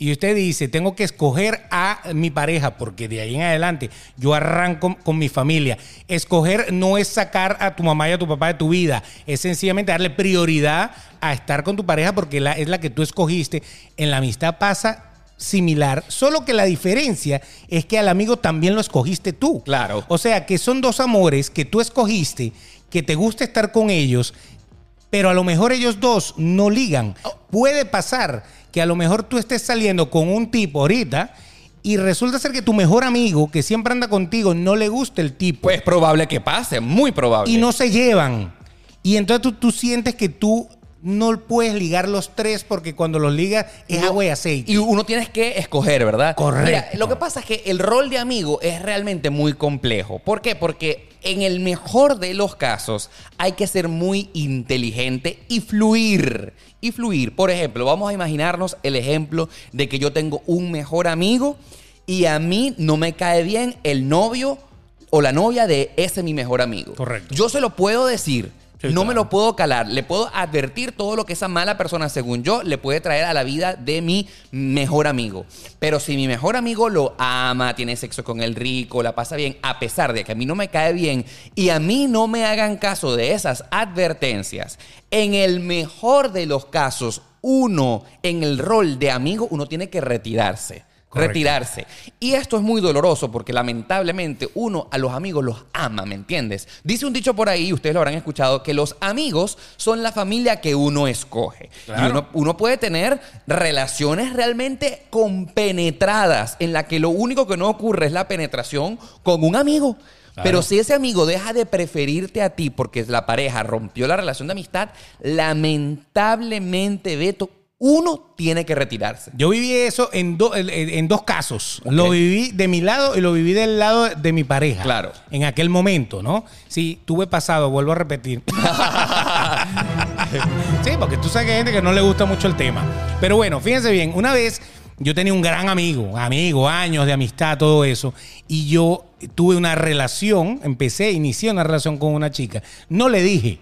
y usted dice, tengo que escoger a mi pareja, porque de ahí en adelante yo arranco con mi familia. Escoger no es sacar a tu mamá y a tu papá de tu vida, es sencillamente darle prioridad a estar con tu pareja porque la, es la que tú escogiste. En la amistad pasa similar, solo que la diferencia es que al amigo también lo escogiste tú. Claro. O sea, que son dos amores que tú escogiste, que te gusta estar con ellos, pero a lo mejor ellos dos no ligan. Puede pasar que a lo mejor tú estés saliendo con un tipo ahorita y resulta ser que tu mejor amigo, que siempre anda contigo, no le gusta el tipo. Pues es probable que pase, muy probable. y no se llevan. Y entonces tú, tú sientes que tú no puedes ligar los tres porque cuando los ligas es agua y aceite. Y uno tienes que escoger, ¿verdad? Correcto. Mira, lo que pasa es que el rol de amigo es realmente muy complejo. ¿Por qué? Porque En el mejor de los casos, hay que ser muy inteligente y fluir. Y fluir. Por ejemplo, vamos a imaginarnos el ejemplo de que yo tengo un mejor amigo y a mí no me cae bien el novio o la novia de ese mi mejor amigo. Correcto. Yo se lo puedo decir. Sí, no me lo puedo calar. Le puedo advertir todo lo que esa mala persona, según yo, le puede traer a la vida de mi mejor amigo. Pero si mi mejor amigo lo ama, tiene sexo con el rico, la pasa bien, a pesar de que a mí no me cae bien y a mí no me hagan caso de esas advertencias, en el mejor de los casos, uno en el rol de amigo, uno tiene que retirarse. Correcto. Retirarse. Y esto es muy doloroso porque lamentablemente uno a los amigos los ama, ¿me entiendes? Dice un dicho por ahí, ustedes lo habrán escuchado, que los amigos son la familia que uno escoge. Y uno, uno puede tener relaciones realmente compenetradas en la que lo único que no ocurre es la penetración con un amigo. Claro. Pero si ese amigo deja de preferirte a ti porque la pareja rompió la relación de amistad, lamentablemente, Beto, uno tiene que retirarse. Yo viví eso en, do- en- en dos casos. Lo viví de mi lado y lo viví del lado de mi pareja. Claro. En aquel momento, ¿no? Sí, tuve pasado, vuelvo a repetir. sí, porque tú sabes que hay gente que no le gusta mucho el tema. Pero bueno, fíjense bien, una vez yo tenía un gran amigo, amigo, años de amistad, todo eso, y yo tuve una relación, empecé, inicié una relación con una chica. No le dije.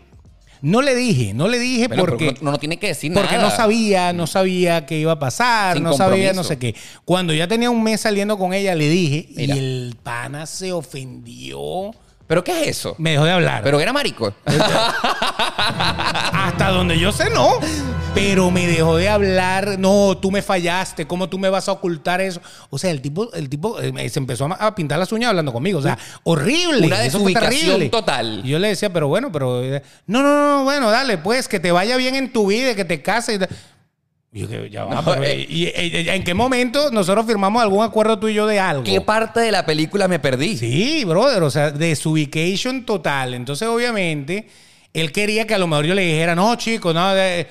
No le dije, no le dije Bueno, porque... no, no tiene que decir Porque nada. no sabía, no sabía qué iba a pasar, Sin no sabía no sé qué. Cuando ya tenía un mes saliendo con ella, le dije Mira. y el pana se ofendió. ¿Pero qué es eso? Me dejó de hablar. Pero era marico. Hasta donde yo sé, no. Pero me dejó de hablar. No, tú me fallaste. ¿Cómo tú me vas a ocultar eso? O sea, el tipo, el tipo eh, se empezó a pintar las uñas hablando conmigo. O sea, horrible. Una Eso fue desubicación terrible. total. Y yo le decía, pero bueno, pero. eh, No, no, no, bueno, dale, pues, que te vaya bien en tu vida, que te cases. yo que ya va, No, pero, eh. ¿y, en qué momento nosotros firmamos algún acuerdo tú y yo de algo? ¿Qué parte de la película me perdí? Sí, brother, o sea, desubication total. Entonces, obviamente, él quería que a lo mejor yo le dijera, no, chico, no, de-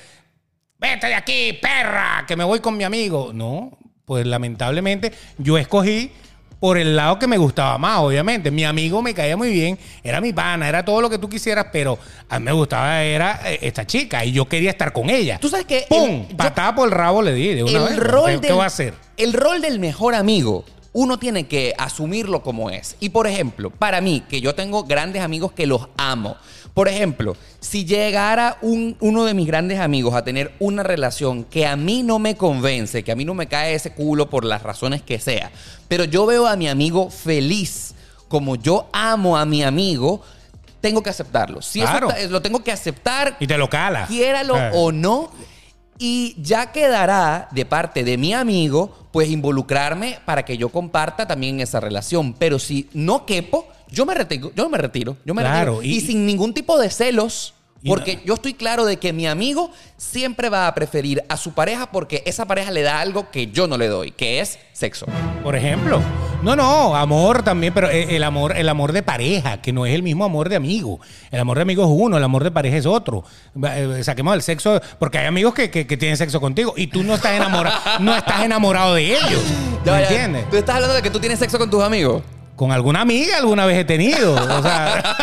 vete de aquí, perra, que me voy con mi amigo. No, pues lamentablemente yo escogí por el lado que me gustaba más, obviamente. Mi amigo me caía muy bien, era mi pana, era todo lo que tú quisieras, pero a mí me gustaba era eh, esta chica y yo quería estar con ella. Tú sabes que ¡Pum! el- yo- Patada por el rabo le di de una el vez. rol ¿Qué, del, qué voy a hacer? El rol del mejor amigo, uno tiene que asumirlo como es. Y por ejemplo, para mí, que yo tengo grandes amigos que los amo. Por ejemplo, si llegara un- uno de mis grandes amigos a tener una relación que a mí no me convence, que a mí no me cae ese culo por las razones que sea, pero yo veo a mi amigo feliz, como yo amo a mi amigo, tengo que aceptarlo. Si eso Claro. está- lo tengo que aceptar, Y te lo cala. quiéralo Eh. o no. Y ya quedará de parte de mi amigo, pues involucrarme para que yo comparta también esa relación. Pero si no quepo, yo me retiro, yo me retiro, yo me Claro, retiro. Y, y- sin ningún tipo de celos, porque no- yo estoy claro de que mi amigo siempre va a preferir a su pareja porque esa pareja le da algo que yo no le doy, que es sexo. Por ejemplo. No, no, amor también, pero eh, el amor, el amor de pareja, que no es el mismo amor de amigo. El amor de amigo es uno, el amor de pareja es otro. Eh, Saquemos el sexo, porque hay amigos que, que- que tienen sexo contigo y tú no estás enamorado, no estás enamorado de ellos. Ya, ¿Me ya, entiendes? ¿Tú estás hablando de que tú tienes sexo con tus amigos? Con alguna amiga alguna vez he tenido. O sea,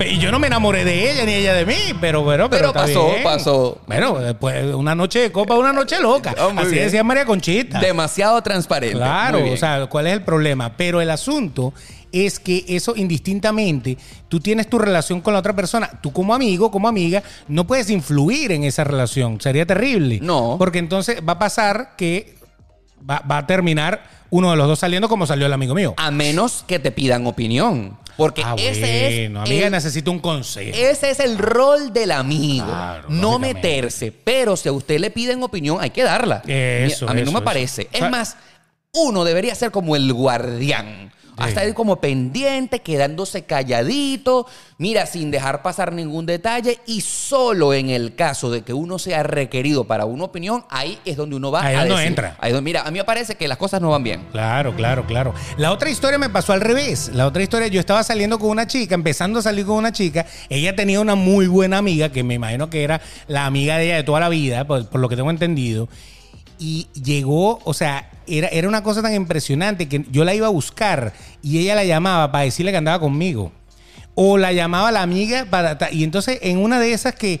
y yo no me enamoré de ella ni ella de mí, pero bueno, pero, Pero pasó, bien. pasó. Bueno, después una noche de copa, una noche loca. Oh, Así bien. decía María Conchita. Demasiado transparente. Claro, o sea, ¿cuál es el problema? Pero el asunto es que eso indistintamente, tú tienes tu relación con la otra persona, tú como amigo, como amiga, no puedes influir en esa relación, sería terrible. No. Porque entonces va a pasar que va, va a terminar uno de los dos saliendo como salió el amigo mío. A menos que te pidan opinión. Porque Ah, ese bueno, es. amiga, el- necesito un consejo. Ese es el rol del amigo. Claro, no meterse. Pero si a usted le piden opinión, hay que darla. Eso, a mí no me eso. parece. O sea- es más, uno debería ser como el guardián. Hasta Sí. ir como pendiente, quedándose calladito, mira, sin dejar pasar ningún detalle y solo en el caso de que uno sea requerido para una opinión, ahí es donde uno va Ahí a donde decir. entra. Ahí donde- mira, a mí me parece que las cosas no van bien. Claro, claro, claro. La otra historia me pasó al revés. La otra historia, yo estaba saliendo con una chica, empezando a salir con una chica. Ella tenía una muy buena amiga, que me imagino que era la amiga de ella de toda la vida, por, por lo que tengo entendido. Y llegó, o sea, era, era una cosa tan impresionante que yo la iba a buscar y ella la llamaba para decirle que andaba conmigo. O la llamaba la amiga para... Y entonces en una de esas que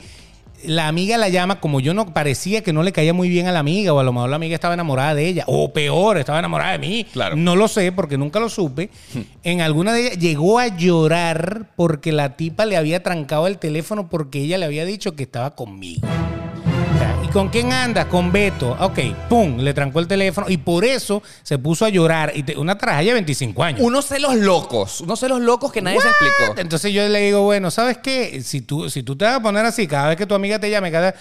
la amiga la llama, como yo no parecía que no le caía muy bien a la amiga, o a lo mejor la amiga estaba enamorada de ella, o peor, estaba enamorada de mí. Claro. No lo sé porque nunca lo supe. En alguna de ellas llegó a llorar porque la tipa le había trancado el teléfono porque ella le había dicho que estaba conmigo. ¿Y con quién andas? Con Beto. Ok, pum, le trancó el teléfono y por eso se puso a llorar. Y te- una tragedia de 25 años. Unos celos locos, unos celos locos que nadie se explicó. Entonces yo le digo, bueno, ¿sabes qué? Si tú, si tú te vas a poner así, cada vez que tu amiga te llame, cada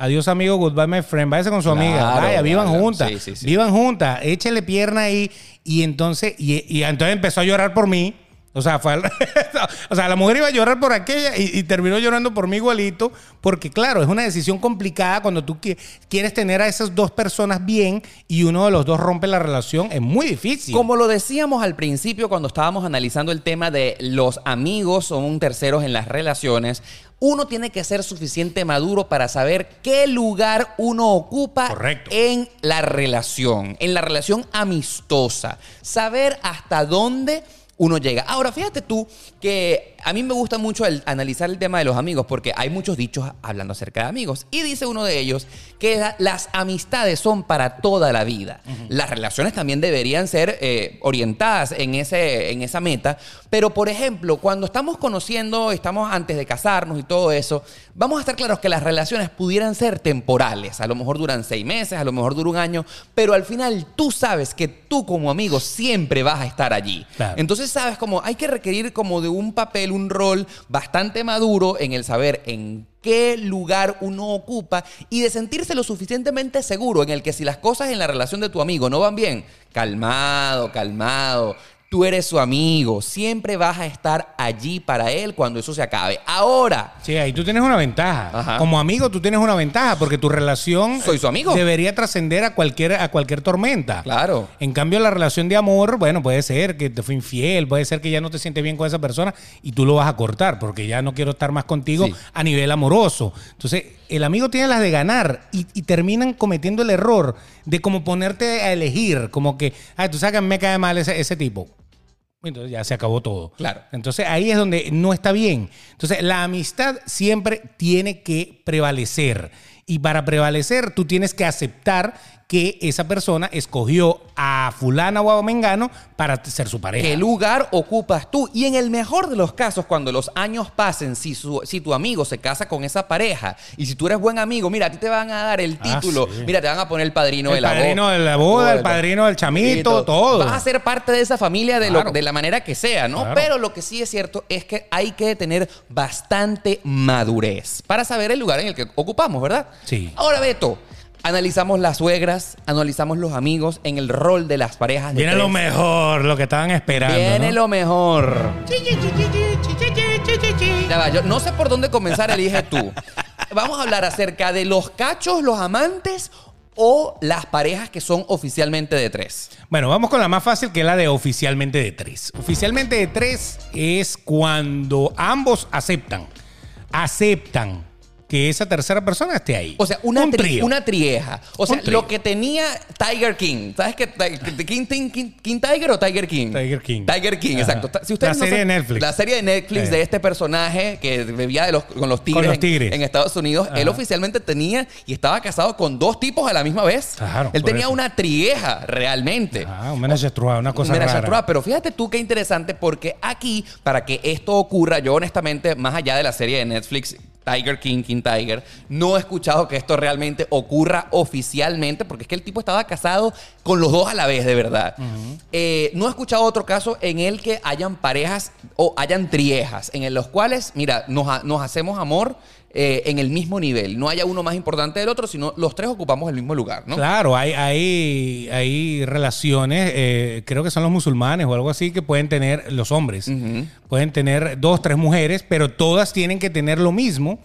Adiós, amigo, goodbye, my friend. Váyase con su Claro, amiga. Vaya, vivan claro. juntas. Sí, sí, sí. Vivan juntas. Échele pierna ahí. Y entonces, y, y entonces empezó a llorar por mí. O sea, fue al- o sea, la mujer iba a llorar por aquella y, y terminó llorando por mí igualito. Porque, claro, es una decisión complicada cuando tú qui- quieres tener a esas dos personas bien y uno de los dos rompe la relación. Es muy difícil. Como lo decíamos al principio cuando estábamos analizando el tema de los amigos son terceros en las relaciones, uno tiene que ser suficiente maduro para saber qué lugar uno ocupa Correcto. en la relación, en la relación amistosa. Saber hasta dónde uno llega. Ahora, fíjate tú que a mí me gusta mucho el analizar el tema de los amigos porque hay muchos dichos hablando acerca de amigos. Y dice uno de ellos que la- las amistades son para toda la vida. Las relaciones también deberían ser eh, orientadas en, ese, en esa meta. Pero, por ejemplo, cuando estamos conociendo, estamos antes de casarnos y todo eso, vamos a estar claros que las relaciones pudieran ser temporales. A lo mejor duran seis meses, a lo mejor dura un año, pero al final tú sabes que tú como amigo siempre vas a estar allí. Claro. Entonces, sabes, como hay que requerir como de un papel, un rol bastante maduro en el saber en qué lugar uno ocupa y de sentirse lo suficientemente seguro en el que si las cosas en la relación de tu amigo no van bien, calmado, calmado. Tú eres su amigo, siempre vas a estar allí para él cuando eso se acabe. Ahora, Sí, ahí tú tienes una ventaja. Ajá. Como amigo tú tienes una ventaja porque tu relación Soy su amigo. debería trascender a cualquier a cualquier tormenta. Claro. En cambio la relación de amor, bueno, puede ser que te fue infiel, puede ser que ya no te sientes bien con esa persona y tú lo vas a cortar porque ya no quiero estar más contigo Sí. a nivel amoroso. Entonces, el amigo tiene las de ganar y, y terminan cometiendo el error de como ponerte a elegir, como que, ay, tú sabes que me cae mal ese, ese tipo. Entonces ya se acabó todo. Claro. Entonces ahí es donde no está bien. Entonces la amistad siempre tiene que prevalecer. Y para prevalecer tú tienes que aceptar que esa persona escogió a fulana o a mengano para ser su pareja. ¿Qué lugar ocupas tú? Y en el mejor de los casos, cuando los años pasen, si, su- si tu amigo se casa con esa pareja y si tú eres buen amigo, mira, a ti te van a dar el Ah, título, sí. mira, te van a poner el padrino El de la boda. padrino de la boda, el padrino del chamito, todo. Vas a ser parte de esa familia de, lo- de la manera que sea, ¿no? Claro. Pero lo que sí es cierto es que hay que tener bastante madurez para saber el lugar en el que ocupamos, ¿verdad? Sí. Ahora, Beto. Analizamos las suegras, analizamos los amigos en el rol de las parejas. de Viene lo tres. mejor, lo que estaban esperando. Viene ¿no? lo mejor. Ya va, yo no sé por dónde comenzar, elige tú. Vamos a hablar acerca de los cachos, los amantes o las parejas que son oficialmente de tres. Bueno, vamos con la más fácil, que es la de oficialmente de tres. Oficialmente de tres es cuando ambos aceptan, aceptan que esa tercera persona esté ahí. O sea, una, Un tri- trío. una trieja. O sea, Un lo que tenía Tiger King. ¿Sabes qué? King, King, King- King Tiger o Tiger King? Tiger King. Tiger King, Ajá. exacto. Si La no serie saben- de Netflix. La serie de Netflix Sí. de este personaje que bebía de los, con los tigres, los en- tigres. En, Estados Unidos. Él oficialmente tenía y estaba casado con dos tipos a la misma vez. Claro, Él tenía eso. una trieja, realmente. Ah, un menage una cosa Un rara. trois. Pero fíjate tú qué interesante, porque aquí, para que esto ocurra, yo honestamente, más allá de la serie de Netflix, Tiger King, King Tiger, no he escuchado que esto realmente ocurra oficialmente, porque es que el tipo estaba casado con los dos a la vez, de verdad. Eh, no he escuchado otro caso en el que hayan parejas o hayan triejas, en los cuales, mira, nos, ha- nos hacemos amor eh, en el mismo nivel. No haya uno más importante del otro, sino los tres ocupamos el mismo lugar, ¿no? Claro, hay, hay, hay relaciones, eh, creo que son los musulmanes o algo así, que pueden tener los hombres. Pueden tener dos, tres mujeres, pero todas tienen que tener lo mismo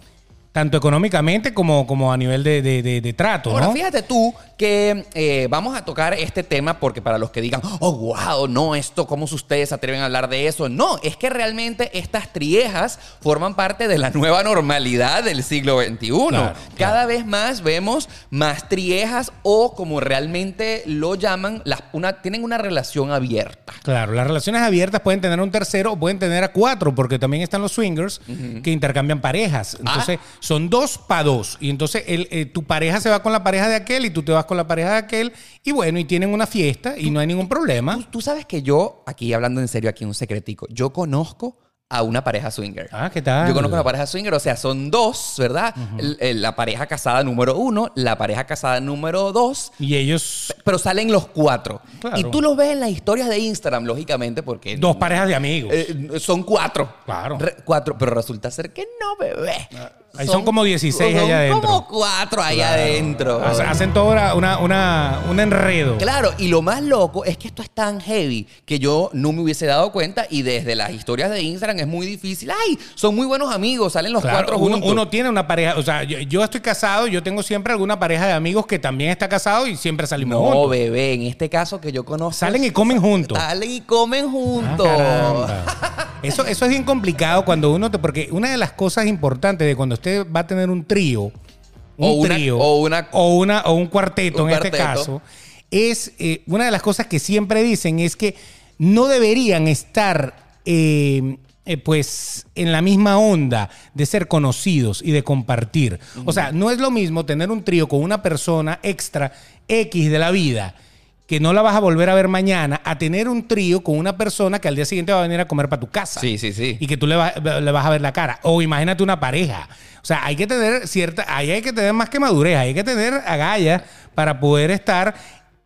tanto económicamente como, como a nivel de, de- de- de trato, Ahora, ¿no? fíjate tú que eh, vamos a tocar este tema porque para los que digan, oh, wow, no, esto, ¿cómo ustedes se atreven a hablar de eso? No, es que realmente estas triejas forman parte de la nueva normalidad del siglo XXI. Claro, Cada vez más vemos más triejas o como realmente lo llaman, las, una, tienen una relación abierta. Claro, las relaciones abiertas pueden tener un tercero o pueden tener a cuatro, porque también están los swingers que intercambian parejas. Entonces, Ah. Son dos para dos. Y entonces el, eh, tu pareja se va con la pareja de aquel y tú te vas con la pareja de aquel. Y bueno, y tienen una fiesta y no hay ningún problema. Tú, tú sabes que yo, aquí hablando en serio, aquí un secretico, yo conozco a una pareja swinger. Ah, ¿qué tal? Yo conozco a una pareja swinger, o sea, son dos, ¿verdad? La pareja casada número uno, la pareja casada número dos, Y ellos, pero salen los cuatro. Claro. Y tú los ves en las historias de Instagram, lógicamente, porque... dos parejas de amigos. eh, son cuatro. Claro. Re- cuatro, pero resulta ser que no, bebé. Ahí son como 16 allá son adentro. como cuatro allá adentro. Hace- Hacen todo una, un enredo. Claro, y lo más loco es que esto es tan heavy que yo no me hubiese dado cuenta y desde las historias de Instagram es muy difícil. ¡Ay! Son muy buenos amigos, salen los Claro, cuatro uno, juntos. uno tiene una pareja, o sea, yo, yo estoy casado, yo tengo siempre alguna pareja de amigos que también está casado y siempre salimos no, juntos. bebé, en este caso que yo conozco. Salen y comen juntos. Salen y comen Ah, juntos. caramba. Eso, eso es bien complicado cuando uno te. Porque una de las cosas importantes de cuando usted va a tener un trío, un O una- trío, o una- o, una- o un cuarteto un en este caso, es eh, una de las cosas que siempre dicen es que no deberían estar. eh, eh, pues en la misma onda de ser conocidos y de compartir. O sea, no es lo mismo tener un trío con una persona extra X de la vida que no la vas a volver a ver mañana, a tener un trío con una persona que al día siguiente va a venir a comer para tu casa. Sí, sí, sí. Y que tú le, va- le vas a ver la cara. O imagínate una pareja. O sea, hay que tener cierta, ahí hay que tener más que madurez, hay que tener agallas para poder estar,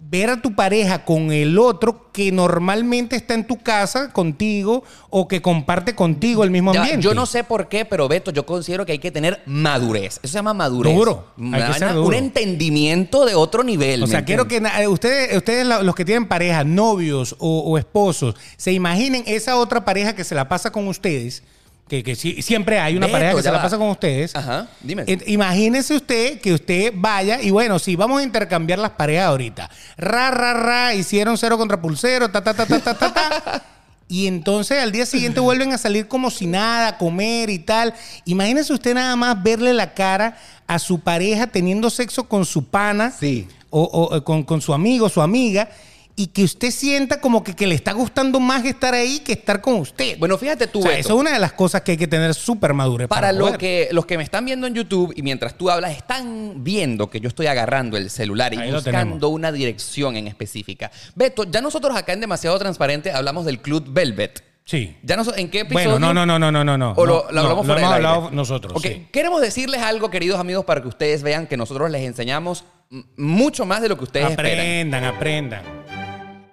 ver a tu pareja con el otro que normalmente está en tu casa contigo o que comparte contigo el mismo ambiente. yo no sé por qué, pero Beto, yo considero que hay que tener madurez. Eso se llama madurez. Duro. Hay que ser Un entendimiento de otro nivel. O ¿me sea, quiero que ustedes, ustedes los que tienen pareja, novios o, o esposos, se imaginen esa otra pareja que se la pasa con ustedes, que, que sí- siempre hay una Beto, pareja que se la va. pasa con ustedes. Ajá, dime. Eh, Imagínese usted que usted vaya y bueno, sí, vamos a intercambiar las parejas ahorita. Ra, ra, ra, hicieron cero contra pulsero, ta, ta, ta, ta, ta, ta, ta. Y entonces al día siguiente vuelven a salir como si nada, a comer y tal. Imagínese usted nada más verle la cara a su pareja teniendo sexo con su pana Sí. o, o, eh, con, con su amigo, su amiga, y que usted sienta como que, que le está gustando más estar ahí que estar con usted. Bueno, fíjate tú, O sea, eso es una de las cosas que hay que tener súper madurez Para para, lo poder. que, los que me están viendo en YouTube y mientras tú hablas, están viendo que yo estoy agarrando el celular y Ahí buscando una dirección en específica. Beto, ya nosotros acá en Demasiado Transparente hablamos del Club Velvet. Sí. Ya no, ¿En qué episodio? Bueno, no, no, no, no, no, no, no. ¿O lo, hablamos no, fuera lo hemos del aire? hablado nosotros. Ok, sí. Queremos decirles algo, queridos amigos, para que ustedes vean que nosotros les enseñamos mucho más de lo que ustedes esperan. Aprendan, aprendan.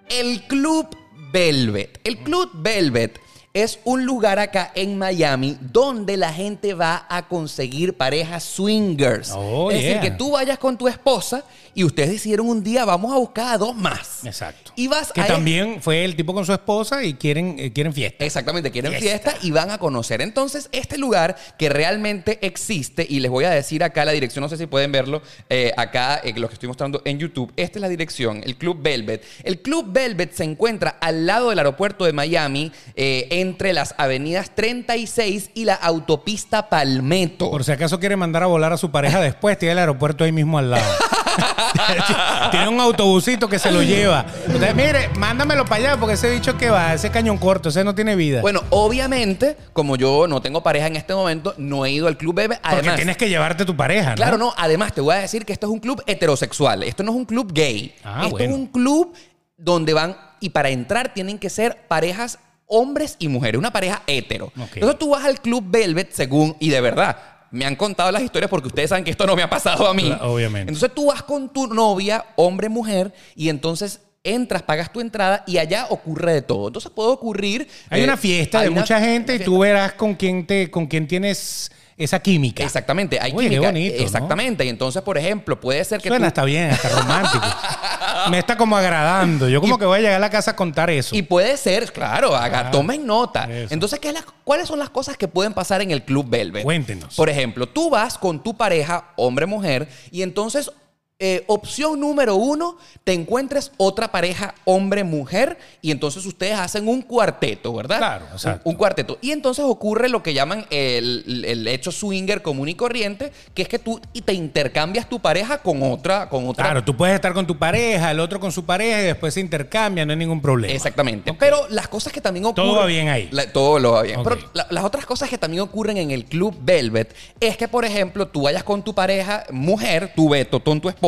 El Club Velvet. El Club Velvet es un lugar acá en Miami donde la gente va a conseguir parejas swingers. Oh, es decir, que tú vayas con tu esposa y ustedes decidieron un día vamos a buscar a dos más. Exacto. Y vas Que a también fue el tipo con su esposa y quieren, eh, quieren fiesta. Exactamente, quieren Fiesta. fiesta y van a conocer. Entonces, este lugar que realmente existe, y les voy a decir acá la dirección, no sé si pueden verlo eh, acá, eh, los que estoy mostrando en YouTube. Esta es la dirección, el Club Velvet. El Club Velvet se encuentra al lado del aeropuerto de Miami, eh, entre las avenidas 36 y la autopista Palmetto. Por si acaso quiere mandar a volar a su pareja después, tiene el aeropuerto ahí mismo al lado. tiene un autobusito que se lo lleva. Entonces, mire, mándamelo para allá porque ese bicho que va, ese cañón corto, ese no tiene vida. Bueno, obviamente, como yo no tengo pareja en este momento, no he ido al Club Velvet. porque Además, tienes que llevarte tu pareja, ¿no? Claro, no. Además, te voy a decir que esto es un club heterosexual. Esto no es un club gay. Ah, esto bueno. es un club donde van y para entrar tienen que ser parejas hombres y mujeres, una pareja hetero. Entonces tú vas al club Velvet según y de verdad me han contado las historias porque ustedes saben que esto no me ha pasado a mí. Obviamente. Entonces tú vas con tu novia, hombre, mujer, y entonces entras, pagas tu entrada y allá ocurre de todo. Entonces puede ocurrir. Hay eh, una fiesta hay de una- mucha gente y tú verás con quién te, con quién tienes esa química. Exactamente, hay qué química. bonito, ¿no? Exactamente. Y entonces, por ejemplo, puede ser que Suena tú- hasta bien, hasta romántico. Me está como agradando. Yo como que voy a llegar a la casa a contar eso. Y puede ser, claro, haga, Ah, tomen nota. eso. Entonces, ¿qué es la- ¿cuáles son las cosas que pueden pasar en el Club Velvet? Cuéntenos. Por ejemplo, tú vas con tu pareja, hombre-mujer, y entonces, eh, opción número uno, te encuentres otra pareja, hombre-mujer, y entonces ustedes hacen un cuarteto, ¿verdad? Claro, Un- exacto. Un, cuarteto. Y entonces ocurre lo que llaman el, el hecho swinger común y corriente, que es que tú te intercambias tu pareja con otra, con otra Claro, tú puedes estar con tu pareja, el otro con su pareja y después se intercambian, no hay ningún problema. Exactamente. Pero las cosas que también ocurren. Todo va bien ahí. La- todo lo va bien. Pero la- las otras cosas que también ocurren en el Club Velvet es que, por ejemplo, tú vayas con tu pareja, mujer, tu Beto, con tu esposa,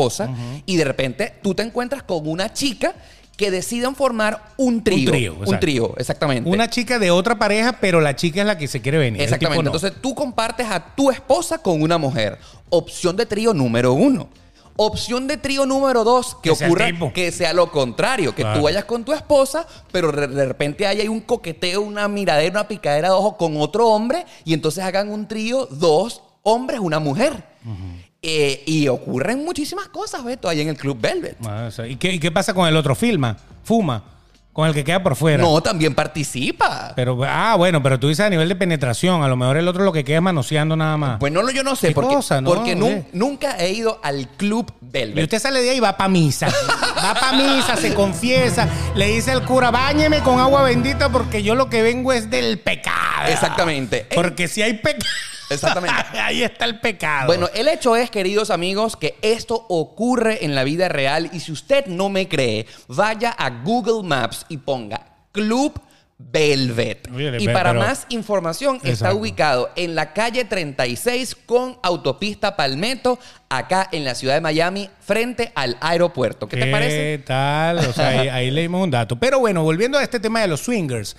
y de repente tú te encuentras con una chica que decidan formar un trío. trío, Un trío, exactamente. Una chica de otra pareja, pero la chica es la que se quiere venir. Exactamente. no. Entonces tú compartes a tu esposa con una mujer. Opción de trío número uno. Opción de trío número dos, que, Que sea ocurra tipo. que sea lo contrario, que Claro. tú vayas con tu esposa, pero de repente haya un coqueteo, una miradera, una picadera de ojo con otro hombre, y entonces hagan un trío, dos hombres, una mujer. Eh, y ocurren muchísimas cosas, Beto, ahí en el Club Velvet. Ah, ¿y, qué, y qué pasa con el otro? ¿Filma? ¿Fuma? Con el que queda por fuera. No, también participa. Pero, ah, bueno, pero tú dices a nivel de penetración. A lo mejor el otro lo que queda es manoseando nada más. Pues no, yo no sé, ¿Qué porque, cosa, no? porque nunca he ido al Club Velvet. Y usted sale de ahí y va para misa. Va para misa, se confiesa, le dice al cura, báñeme con agua bendita porque yo lo que vengo es del pecado. Exactamente. Porque si hay pecado. Exactamente. ahí está el pecado. Bueno, el hecho es, queridos amigos, que esto ocurre en la vida real y si usted no me cree, vaya a Google Maps y ponga Club Velvet. Y para pero- más información está ubicado en la calle 36 con autopista Palmetto, acá en la ciudad de Miami, frente al aeropuerto. ¿Qué, te parece? ¿Qué tal? O sea, ahí, ahí leímos un dato. Pero bueno, volviendo a este tema de los swingers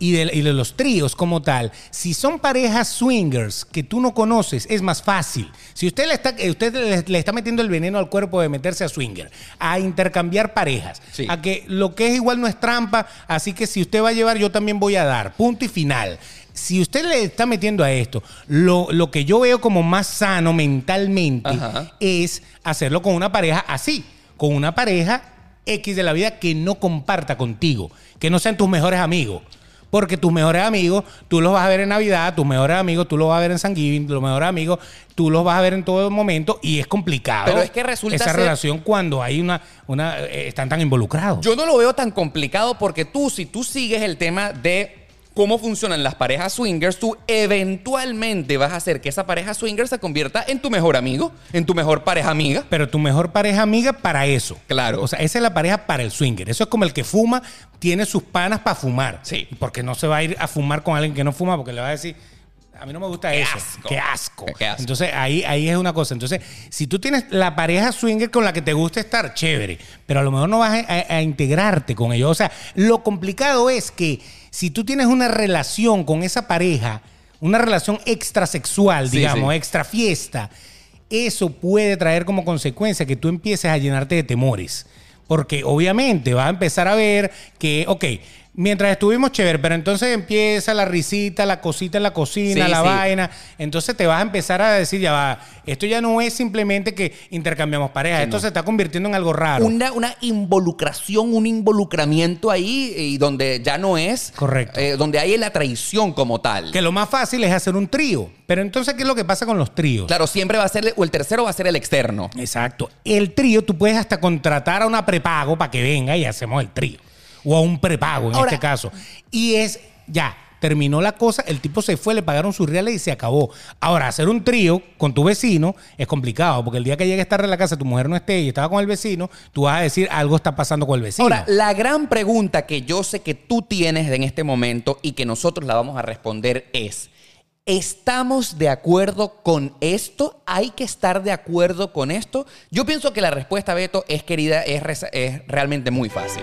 y de, y de los tríos como tal, si son parejas swingers que tú no conoces, es más fácil. Si usted le está, usted le, le está metiendo el veneno al cuerpo de meterse a swinger, a intercambiar parejas, Sí. a que lo que es igual no es trampa, así que si usted va a llevar, yo también voy a dar. Punto y final. Si usted le está metiendo a esto, lo, lo que yo veo como más sano mentalmente Ajá. es hacerlo con una pareja así, con una pareja X de la vida que no comparta contigo, que no sean tus mejores amigos. Porque tus mejores amigos, tú los vas a ver en Navidad, tus mejores amigos, tú los vas a ver en San Giving, los mejores amigos, tú los vas a ver en todo momento y es complicado. Pero es que resulta esa ser- relación cuando hay una, una eh, están tan involucrados. Yo no lo veo tan complicado porque tú, si tú sigues el tema de cómo funcionan las parejas swingers, tú eventualmente vas a hacer que esa pareja swinger se convierta en tu mejor amigo, en tu mejor pareja amiga. Pero tu mejor pareja amiga para eso. Claro. O sea, esa es la pareja para el swinger. Eso es como el que fuma, tiene sus panas para fumar. Sí. Porque no se va a ir a fumar con alguien que no fuma porque le va a decir, a mí no me gusta Qué eso. asco. Qué asco. Qué asco. Entonces ahí, ahí es una cosa. Entonces, si tú tienes la pareja swinger con la que te gusta estar, chévere. Pero a lo mejor no vas a, a- a integrarte con ellos. O sea, lo complicado es que si tú tienes una relación con esa pareja, una relación extrasexual, Sí, digamos, sí. extra fiesta, eso puede traer como consecuencia que tú empieces a llenarte de temores. Porque obviamente vas a empezar a ver que, ok, mientras estuvimos chévere, pero entonces empieza la risita, la cosita en la cocina, Sí, la sí. vaina. Entonces te vas a empezar a decir, ya va, esto ya no es simplemente que intercambiamos parejas, Sí, esto no. se está convirtiendo en algo raro. Una, una involucración, un involucramiento ahí y donde ya no es. Correcto. eh, donde hay la traición como tal. Que lo más fácil es hacer un trío. Pero entonces, ¿qué es lo que pasa con los tríos? Claro, siempre va a ser, o el tercero va a ser el externo. Exacto. El trío, tú puedes hasta contratar a una prepago para que venga y hacemos el trío. O a un prepago en Ahora- este caso. Y es, ya, terminó la cosa, el tipo se fue, le pagaron sus reales y se acabó. Ahora, hacer un trío con tu vecino es complicado, porque el día que llegues tarde a la casa, tu mujer no esté y estaba con el vecino, tú vas a decir algo está pasando con el vecino. Ahora, la gran pregunta que yo sé que tú tienes en este momento y que nosotros la vamos a responder es, ¿estamos de acuerdo con esto? ¿Hay que estar de acuerdo con esto? Yo pienso que la respuesta, Beto, es querida, es, es realmente muy fácil.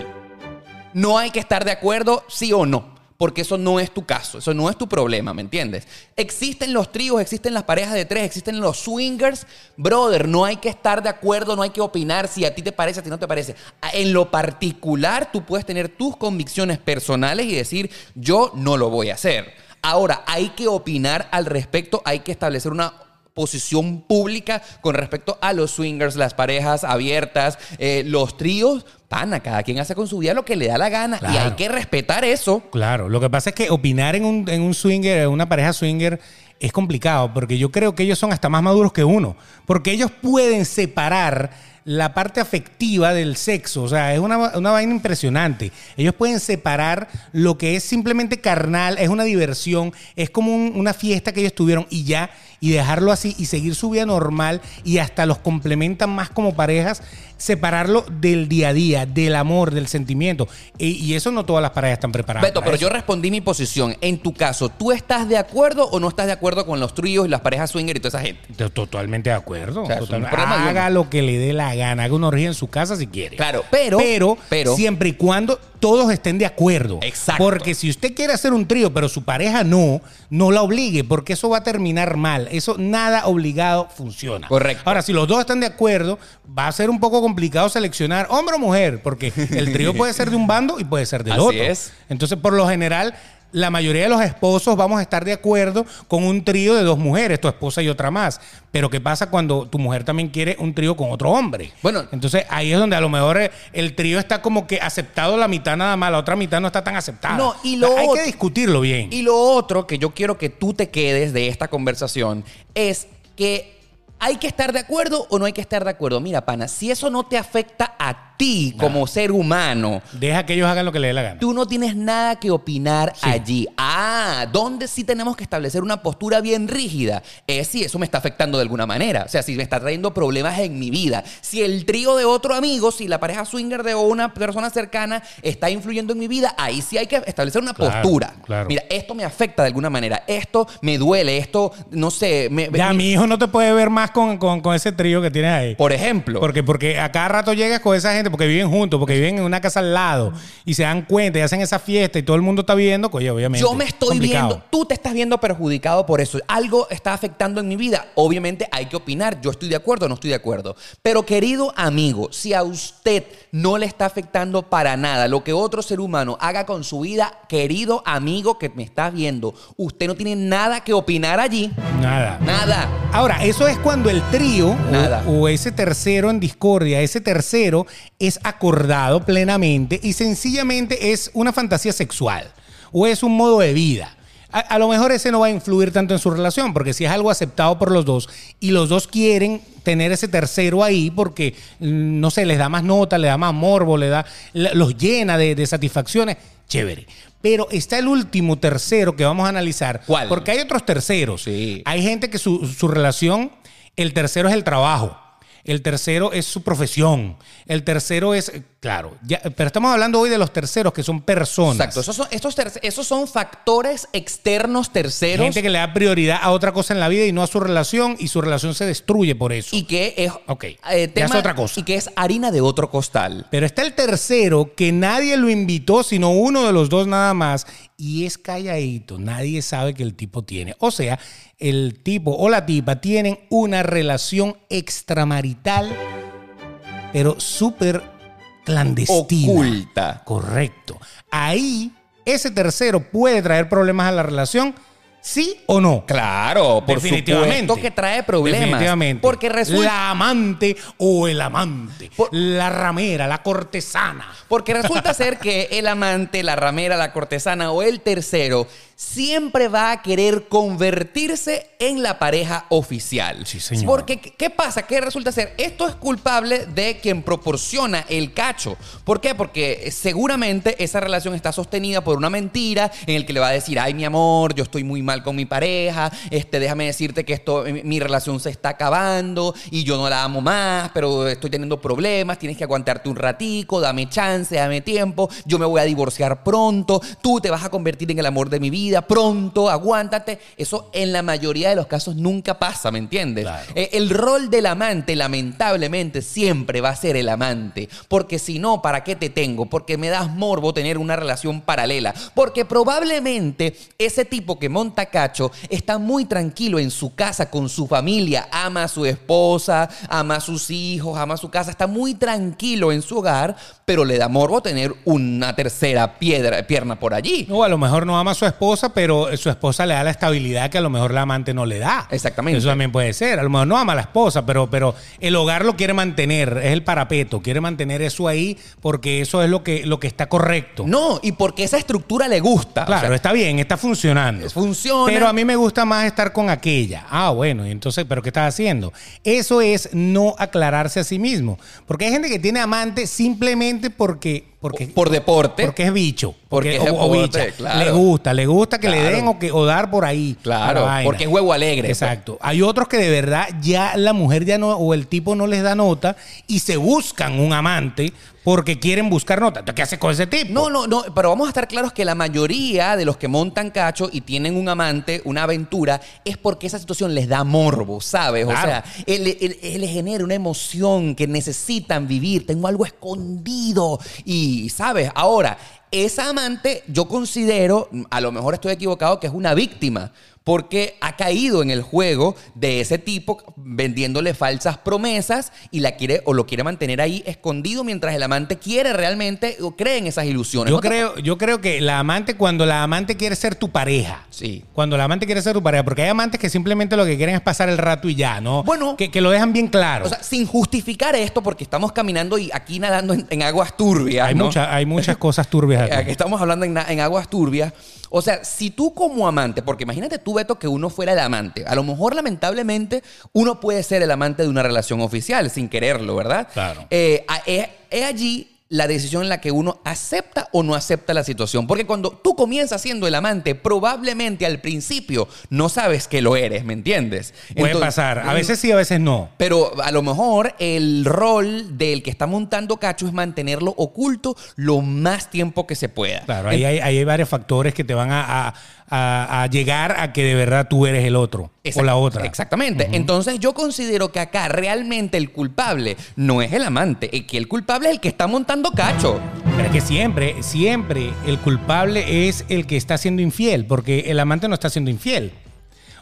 No hay que estar de acuerdo, sí o no. Porque eso no es tu caso, eso no es tu problema, ¿me entiendes? Existen los tríos, existen las parejas de tres, existen los swingers. Brother, no hay que estar de acuerdo, no hay que opinar si a ti te parece, a ti no te parece. En lo particular, tú puedes tener tus convicciones personales y decir, yo no lo voy a hacer. Ahora, hay que opinar al respecto, hay que establecer una posición pública con respecto a los swingers, las parejas abiertas, eh, los tríos. Pana, cada quien hace con su vida lo que le da la gana y hay que respetar eso. Claro, lo que pasa es que opinar en un, en un swinger, en una pareja swinger, es complicado, porque yo creo que ellos son hasta más maduros que uno, porque ellos pueden separar la parte afectiva del sexo, o sea, es una, una vaina impresionante. Ellos pueden separar lo que es simplemente carnal, es una diversión, es como un- una fiesta que ellos tuvieron y ya, y dejarlo así y seguir su vida normal y hasta los complementan más como parejas, separarlo del día a día, del amor, del sentimiento. Y, y eso no todas las parejas están preparadas. Beto, pero eso. yo respondí mi posición. En tu caso, ¿tú estás de acuerdo o no estás de acuerdo con los tríos y las parejas swinger y toda esa gente? To- Totalmente de acuerdo. O sea, Totalmente. Haga lo que le dé la gana. Haga una orgía en su casa si quiere. Claro, pero- Pero, pero- siempre y cuando todos estén de acuerdo. Exacto. Porque si usted quiere hacer un trío, pero su pareja no, no la obligue, porque eso va a terminar mal. Eso nada obligado funciona. Correcto. Ahora, si los dos están de acuerdo, va a ser un poco complicado seleccionar hombre o mujer, porque el trío puede ser de un bando y puede ser del Así otro. es. Entonces, por lo general, la mayoría de los esposos vamos a estar de acuerdo con un trío de dos mujeres, tu esposa y otra más. Pero ¿qué pasa cuando tu mujer también quiere un trío con otro hombre? Bueno. entonces ahí es donde a lo mejor el trío está como que aceptado la mitad nada más, la otra mitad no está tan aceptada. No, y lo O sea, hay otro- que discutirlo bien. Y lo otro que yo quiero que tú te quedes de esta conversación es que hay que estar de acuerdo o no hay que estar de acuerdo. Mira, pana, si eso no te afecta a ti como ser humano, Deja que ellos hagan lo que les dé la gana. Tú no tienes nada que opinar allí. Ah, donde sí tenemos que establecer una postura bien rígida es si eso me está afectando de alguna manera. O sea, si me está trayendo problemas en mi vida. Si el trío de otro amigo, si la pareja swinger de una persona cercana está influyendo en mi vida, ahí sí hay que establecer una Claro, postura. claro. Mira, esto me afecta de alguna manera. Esto me duele. Esto, no sé. Me, Ya, mi hijo no te puede ver más con, con- con ese trío que tienes ahí. Por ejemplo. Porque, porque a cada rato llegas con esa gente, porque viven juntos, porque viven en una casa al lado, y se dan cuenta y hacen esa fiesta y todo el mundo está viendo, oye, obviamente. Yo me estoy complicado. viendo, tú te estás viendo perjudicado por eso. Algo está afectando en mi vida. Obviamente hay que opinar. Yo estoy de acuerdo o no estoy de acuerdo. Pero querido amigo, si a usted no le está afectando para nada lo que otro ser humano haga con su vida, querido amigo que me estás viendo, usted no tiene nada que opinar allí. Nada. Nada. Ahora, eso es cuando el trío o- Nada. O, ese tercero en discordia, ese tercero es acordado plenamente y sencillamente es una fantasía sexual o es un modo de vida. A, a lo mejor ese no va a influir tanto en su relación, porque si es algo aceptado por los dos y los dos quieren tener ese tercero ahí porque, mm, no sé, les da más nota, le da más morbo, le da, los llena de, de satisfacciones, chévere. Pero está el último tercero que vamos a analizar. ¿Cuál? Porque hay otros terceros. Sí. Hay gente que su, su relación, el tercero es el trabajo. El tercero es su profesión. El tercero es, claro, ya- pero estamos hablando hoy de los terceros que son personas. Exacto. Esos son, estos esos son factores externos terceros. Gente que le da prioridad a otra cosa en la vida y no a su relación y su relación se destruye por eso. y que es, Ok, eh, tema- es otra cosa. Y que es harina de otro costal. Pero está el tercero que nadie lo invitó, sino uno de los dos nada más, y es calladito. Nadie sabe que el tipo tiene. O sea, el tipo o la tipa tienen una relación extramarital, pero súper clandestina. Oculta. Correcto. Ahí, ese tercero puede traer problemas a la relación, sí o no. Claro, por Definitivamente. supuesto que trae problemas. Definitivamente. Porque resulta, La amante o el amante. Por- La ramera, la cortesana. porque resulta ser que el amante, la ramera, la cortesana o el tercero siempre va a querer convertirse en la pareja oficial. Sí, señor. Porque, ¿qué pasa? ¿Qué resulta ser? Esto es culpable de quien proporciona el cacho. ¿Por qué? Porque seguramente esa relación está sostenida por una mentira en el que le va a decir, ay, mi amor, yo estoy muy mal con mi pareja, este, déjame decirte que esto, mi, mi relación se está acabando y yo no la amo más, pero estoy teniendo problemas, tienes que aguantarte un ratico, dame chance, dame tiempo, yo me voy a divorciar pronto, tú te vas a convertir en el amor de mi vida pronto, aguántate. Eso en la mayoría de los casos nunca pasa, ¿me entiendes? Claro. Eh, el rol del amante, lamentablemente, siempre va a ser el amante. Porque si no, ¿para qué te tengo? Porque me das morbo tener una relación paralela. Porque probablemente ese tipo que monta cacho está muy tranquilo en su casa con su familia, ama a su esposa, ama a sus hijos, ama a su casa, está muy tranquilo en su hogar, pero le da morbo tener una tercera piedra, pierna por allí. O a lo mejor no ama a su esposa esposa, pero su esposa le da la estabilidad que a lo mejor la amante no le da. Exactamente. Eso también puede ser. A lo mejor no ama a la esposa, pero, pero el hogar lo quiere mantener, es el parapeto, quiere mantener eso ahí porque eso es lo que, lo que está correcto. No, y porque esa estructura le gusta. o Claro, sea, está bien, está funcionando. Funciona. Pero a mí me gusta más estar con aquella. Ah, bueno, y entonces, ¿pero qué estás haciendo? Eso es no aclararse a sí mismo. Porque hay gente que tiene amante simplemente porque. Porque por deporte. Porque es bicho. Porque es o- o deporte, bicha. claro. Le gusta, le gusta que le den o, que, o dar por ahí. Claro, porque es huevo alegre. pues. Exacto. Hay otros que de verdad ya la mujer ya no, o el tipo no les da nota y se buscan un amante porque quieren buscar nota. ¿Qué haces con ese tipo? No, no, no, pero vamos a estar claros que la mayoría de los que montan cacho y tienen un amante, una aventura, es porque esa situación les da morbo, ¿sabes? O sea, les genera una emoción que necesitan vivir. Tengo algo escondido y, ¿sabes? Ahora, esa amante yo considero, a lo mejor estoy equivocado, que es una víctima. Porque ha caído en el juego de ese tipo vendiéndole falsas promesas y la quiere o lo quiere mantener ahí escondido mientras el amante quiere realmente o cree en esas ilusiones. Yo ¿No te- creo, yo creo que la amante, cuando la amante quiere ser tu pareja. Sí. Cuando la amante quiere ser tu pareja, porque hay amantes que simplemente lo que quieren es pasar el rato y ya, ¿no? Bueno. Que, que lo dejan bien claro. O sea, sin justificar esto, porque estamos caminando y aquí nadando en, en aguas turbias. hay, ¿no? mucha- hay muchas cosas turbias aquí. Aquí estamos hablando en aguas turbias. O sea, si tú como amante, porque imagínate tú, Que uno fuera el amante. A lo mejor, lamentablemente, uno puede ser el amante de una relación oficial sin quererlo, ¿verdad? Claro. Eh, es, es allí la decisión en la que uno acepta o no acepta la situación. Porque cuando tú comienzas siendo el amante, probablemente al principio no sabes que lo eres, ¿me entiendes? Puede Entonces- pasar. A veces sí, a veces no. pero a lo mejor el rol del que está montando cacho es mantenerlo oculto lo más tiempo que se pueda. Claro, ahí hay, ahí hay varios factores que te van a, a- a- a llegar a que de verdad tú eres el otro o la otra. Exactamente. Entonces yo considero que acá realmente el culpable no es el amante, es que el culpable es el que está montando cacho. Pero es que siempre, siempre el culpable es el que está siendo infiel, porque el amante no está siendo infiel.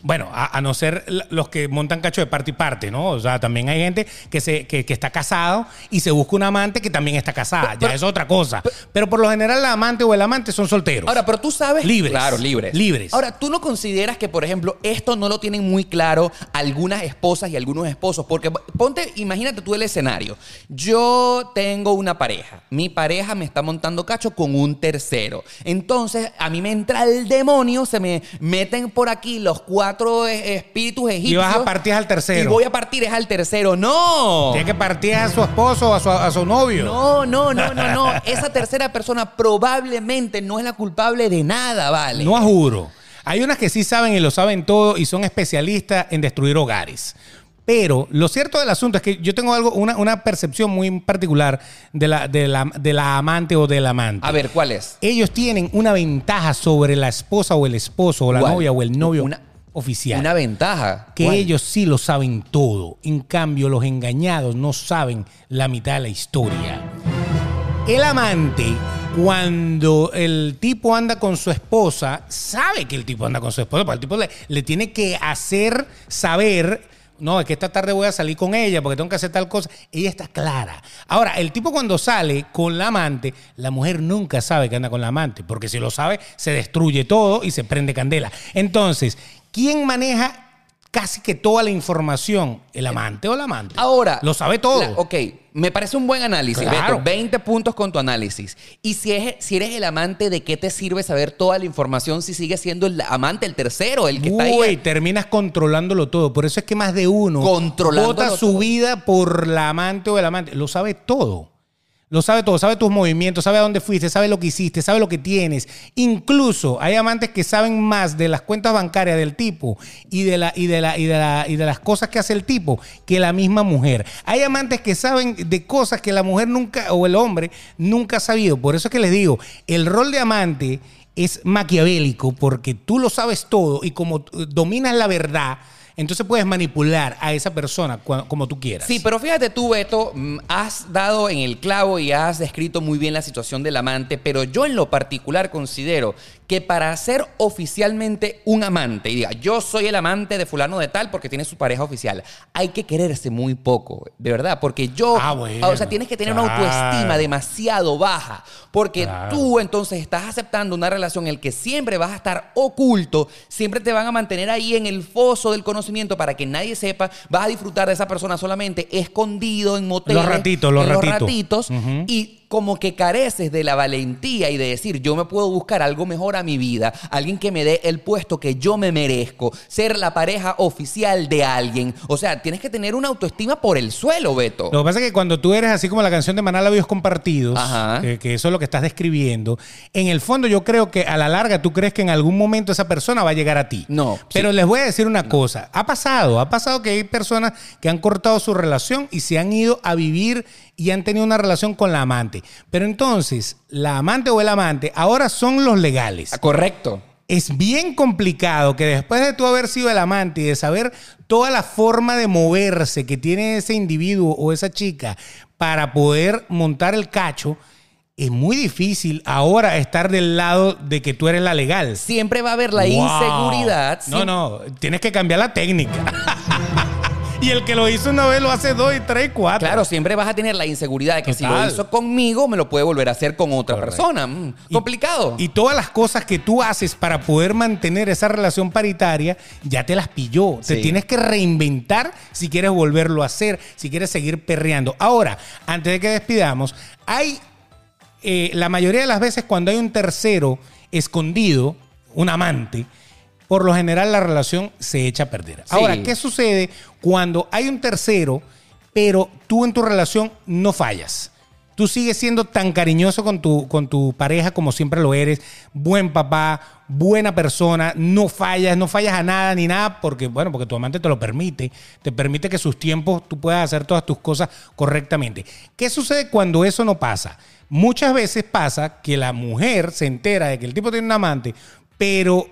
Bueno, a, a no ser los que montan cacho de parte y parte, ¿no? O sea, también hay gente que, se, que, que está casado y se busca un amante que también está casada. ya Pero- es otra cosa. Pero por lo general, la amante o el amante son solteros. Ahora, pero tú sabes. Libres. Claro, libres. Libres. Ahora, tú no consideras que, por ejemplo, esto no lo tienen muy claro algunas esposas y algunos esposos. Porque ponte, imagínate tú el escenario. Yo tengo una pareja. Mi pareja me está montando cacho con un tercero. Entonces, a mí me entra el demonio, se me meten por aquí los cuatro eh, espíritus egipcios. Y vas a partir al tercero. Y voy a partir es al tercero. ¡No! Tiene que partir a su esposo o a su, a su novio. No, no, no, no, no. Esa tercera persona probablemente no es la culpable de nada, ¿vale? No juro. Hay unas que sí saben y lo saben todo y son especialistas en destruir hogares. Pero lo cierto del asunto es que yo tengo algo, una, una percepción muy particular de la, de, la, de la amante o del amante. A ver, ¿cuál es? Ellos tienen una ventaja sobre la esposa o el esposo o la ¿Cuál? novia o el novio Una- oficial. Una ventaja. que ¿Cuál? ellos sí lo saben todo. En cambio, los engañados no saben la mitad de la historia. El amante, cuando el tipo anda con su esposa, sabe que el tipo anda con su esposa, porque el tipo le, le tiene que hacer saber. No, es que esta tarde voy a salir con ella porque tengo que hacer tal cosa. Ella está clara. Ahora, el tipo cuando sale con la amante, la mujer nunca sabe que anda con la amante, porque si lo sabe, se destruye todo y se prende candela. Entonces, ¿quién maneja casi que toda la información? ¿El amante o la amante? Ahora. Lo sabe todo. la- ok, me parece un buen análisis, Claro. Beto. 20 puntos con tu análisis. Y si, es, si eres el amante, ¿de qué te sirve saber toda la información si sigues siendo el amante, el tercero, el que está Uy, ahí? terminas controlándolo todo. Por eso es que más de uno bota su todo. vida por la amante o el amante. Lo sabe todo. Lo sabe todo, sabe tus movimientos, sabe a dónde fuiste, sabe lo que hiciste, sabe lo que tienes. Incluso hay amantes que saben más de las cuentas bancarias del tipo y de, la, y, de la, y, de la- y de las cosas que hace el tipo que la misma mujer. Hay amantes que saben de cosas que la mujer nunca o el hombre nunca ha sabido. Por eso es que les digo, el rol de amante es maquiavélico porque tú lo sabes todo y como eh, dominas la verdad, entonces puedes manipular a esa persona como tú quieras. Sí, pero fíjate tú, Beto, mm, has dado en el clavo y has descrito muy bien la situación del amante, pero yo en lo particular considero que para ser oficialmente un amante, y diga, yo soy el amante de fulano de tal porque tiene su pareja oficial, hay que quererse muy poco, de verdad, porque yo, Ah, bueno, o sea, tienes que tener una autoestima demasiado baja, porque Claro. tú entonces estás aceptando una relación en la que siempre vas a estar oculto, siempre te van a mantener ahí en el foso del conocimiento para que nadie sepa, vas a disfrutar de esa persona solamente escondido en moteles. Los ratitos, los en ratitos. ratitos, Ujú. y como que careces de la valentía y de decir, yo me puedo buscar algo mejor a mi vida, alguien que me dé el puesto que yo me merezco, ser la pareja oficial de alguien. O sea, tienes que tener una autoestima por el suelo, Beto. Lo que pasa es que cuando tú eres así como la canción de Maná Labios Compartidos, que, que eso es lo que estás describiendo, en el fondo yo creo que a la larga tú crees que en algún momento esa persona va a llegar a ti. No, Pero sí. les voy a decir una cosa, ha pasado, ha pasado que hay personas que han cortado su relación y se han ido a vivir y han tenido una relación con la amante. Pero entonces, la amante o el amante ahora son los legales. Ah, Correcto. Es bien complicado que después de tú haber sido el amante y de saber toda la forma de moverse que tiene ese individuo o esa chica para poder montar el cacho, es muy difícil ahora estar del lado de que tú eres la legal. Siempre va a haber la Wow. inseguridad. No, no, tienes que cambiar la técnica. y el que lo hizo una vez lo hace dos y tres y cuatro. Claro, siempre vas a tener la inseguridad de que si lo hizo conmigo, me lo puede volver a hacer con otra Correcto. persona. Mm, Y- complicado. Y todas las cosas que tú haces para poder mantener esa relación paritaria, ya te las pilló. Te Sí. tienes que reinventar si quieres volverlo a hacer, si quieres seguir perreando. Ahora, antes de que despidamos, hay eh, la mayoría de las veces cuando hay un tercero escondido, un amante, por lo general la relación se echa a perder. Sí. Ahora, ¿qué sucede cuando hay un tercero, pero tú en tu relación no fallas? Tú sigues siendo tan cariñoso con tu, con tu pareja como siempre lo eres, buen papá, buena persona, no fallas, no fallas a nada ni nada, porque, bueno, porque tu amante te lo permite, te permite que sus tiempos tú puedas hacer todas tus cosas correctamente. ¿Qué sucede cuando eso no pasa? Muchas veces pasa que la mujer se entera de que el tipo tiene un amante, pero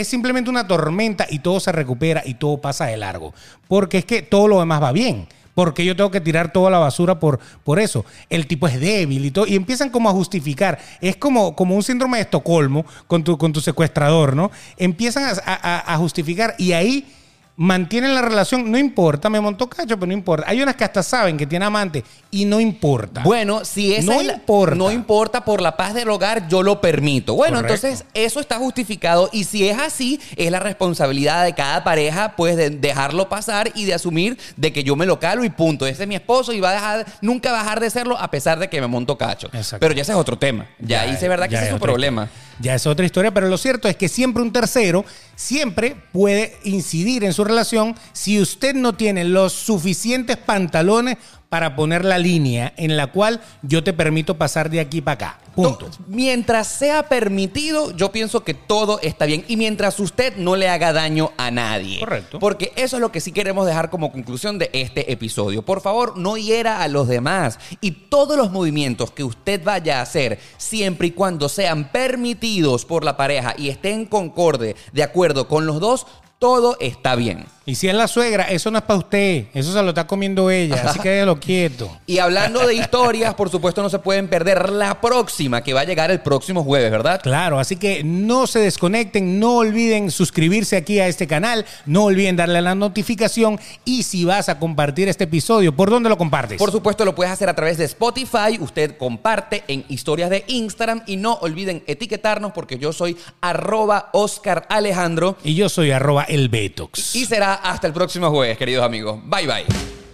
es simplemente una tormenta y todo se recupera y todo pasa de largo. Porque es que todo lo demás va bien. Porque yo tengo que tirar toda la basura por, por eso. El tipo es débil y todo. Y empiezan como a justificar. Es como, como un síndrome de Estocolmo con tu, con tu secuestrador, ¿no? Empiezan a, a- a justificar y ahí mantienen la relación. No importa, me montó cacho, pero no importa. Hay unas que hasta saben que tiene amante y no importa. Bueno, si esa No es la- importa. no importa por la paz del hogar, yo lo permito. Bueno, Correcto. entonces eso está justificado y si es así, es la responsabilidad de cada pareja, pues de dejarlo pasar y de asumir de que yo me lo calo y punto. Ese es mi esposo y va a dejar, nunca dejar de serlo a pesar de que me monto cacho. Pero ya ese es otro tema. Ya, ahí es verdad que ese es su otra problema. Ya es otra historia, pero lo cierto es que siempre un tercero siempre puede incidir en su relación si usted no tiene los suficientes pantalones para poner la línea en la cual yo te permito pasar de aquí para acá. Punto. To- Mientras sea permitido, yo pienso que todo está bien. Y mientras usted no le haga daño a nadie. Correcto. Porque eso es lo que sí queremos dejar como conclusión de este episodio. Por favor, no hiera a los demás. Y todos los movimientos que usted vaya a hacer, siempre y cuando sean permitidos por la pareja y estén concorde, de acuerdo con los dos, todo está bien. Y si es la suegra, eso no es para usted, eso se lo está comiendo ella, así que déjelo quieto. Y hablando de historias, por supuesto, no se pueden perder la próxima, que va a llegar el próximo jueves, ¿verdad? Claro, así que no se desconecten, no olviden suscribirse aquí a este canal, no olviden darle a la notificación y si vas a compartir este episodio, ¿por dónde lo compartes? Por supuesto, lo puedes hacer a través de Spotify. Usted comparte en historias de Instagram y no olviden etiquetarnos porque yo soy arroba Oscar Alejandro y yo soy arroba el Betox. y será hasta el próximo jueves, queridos amigos. Bye bye.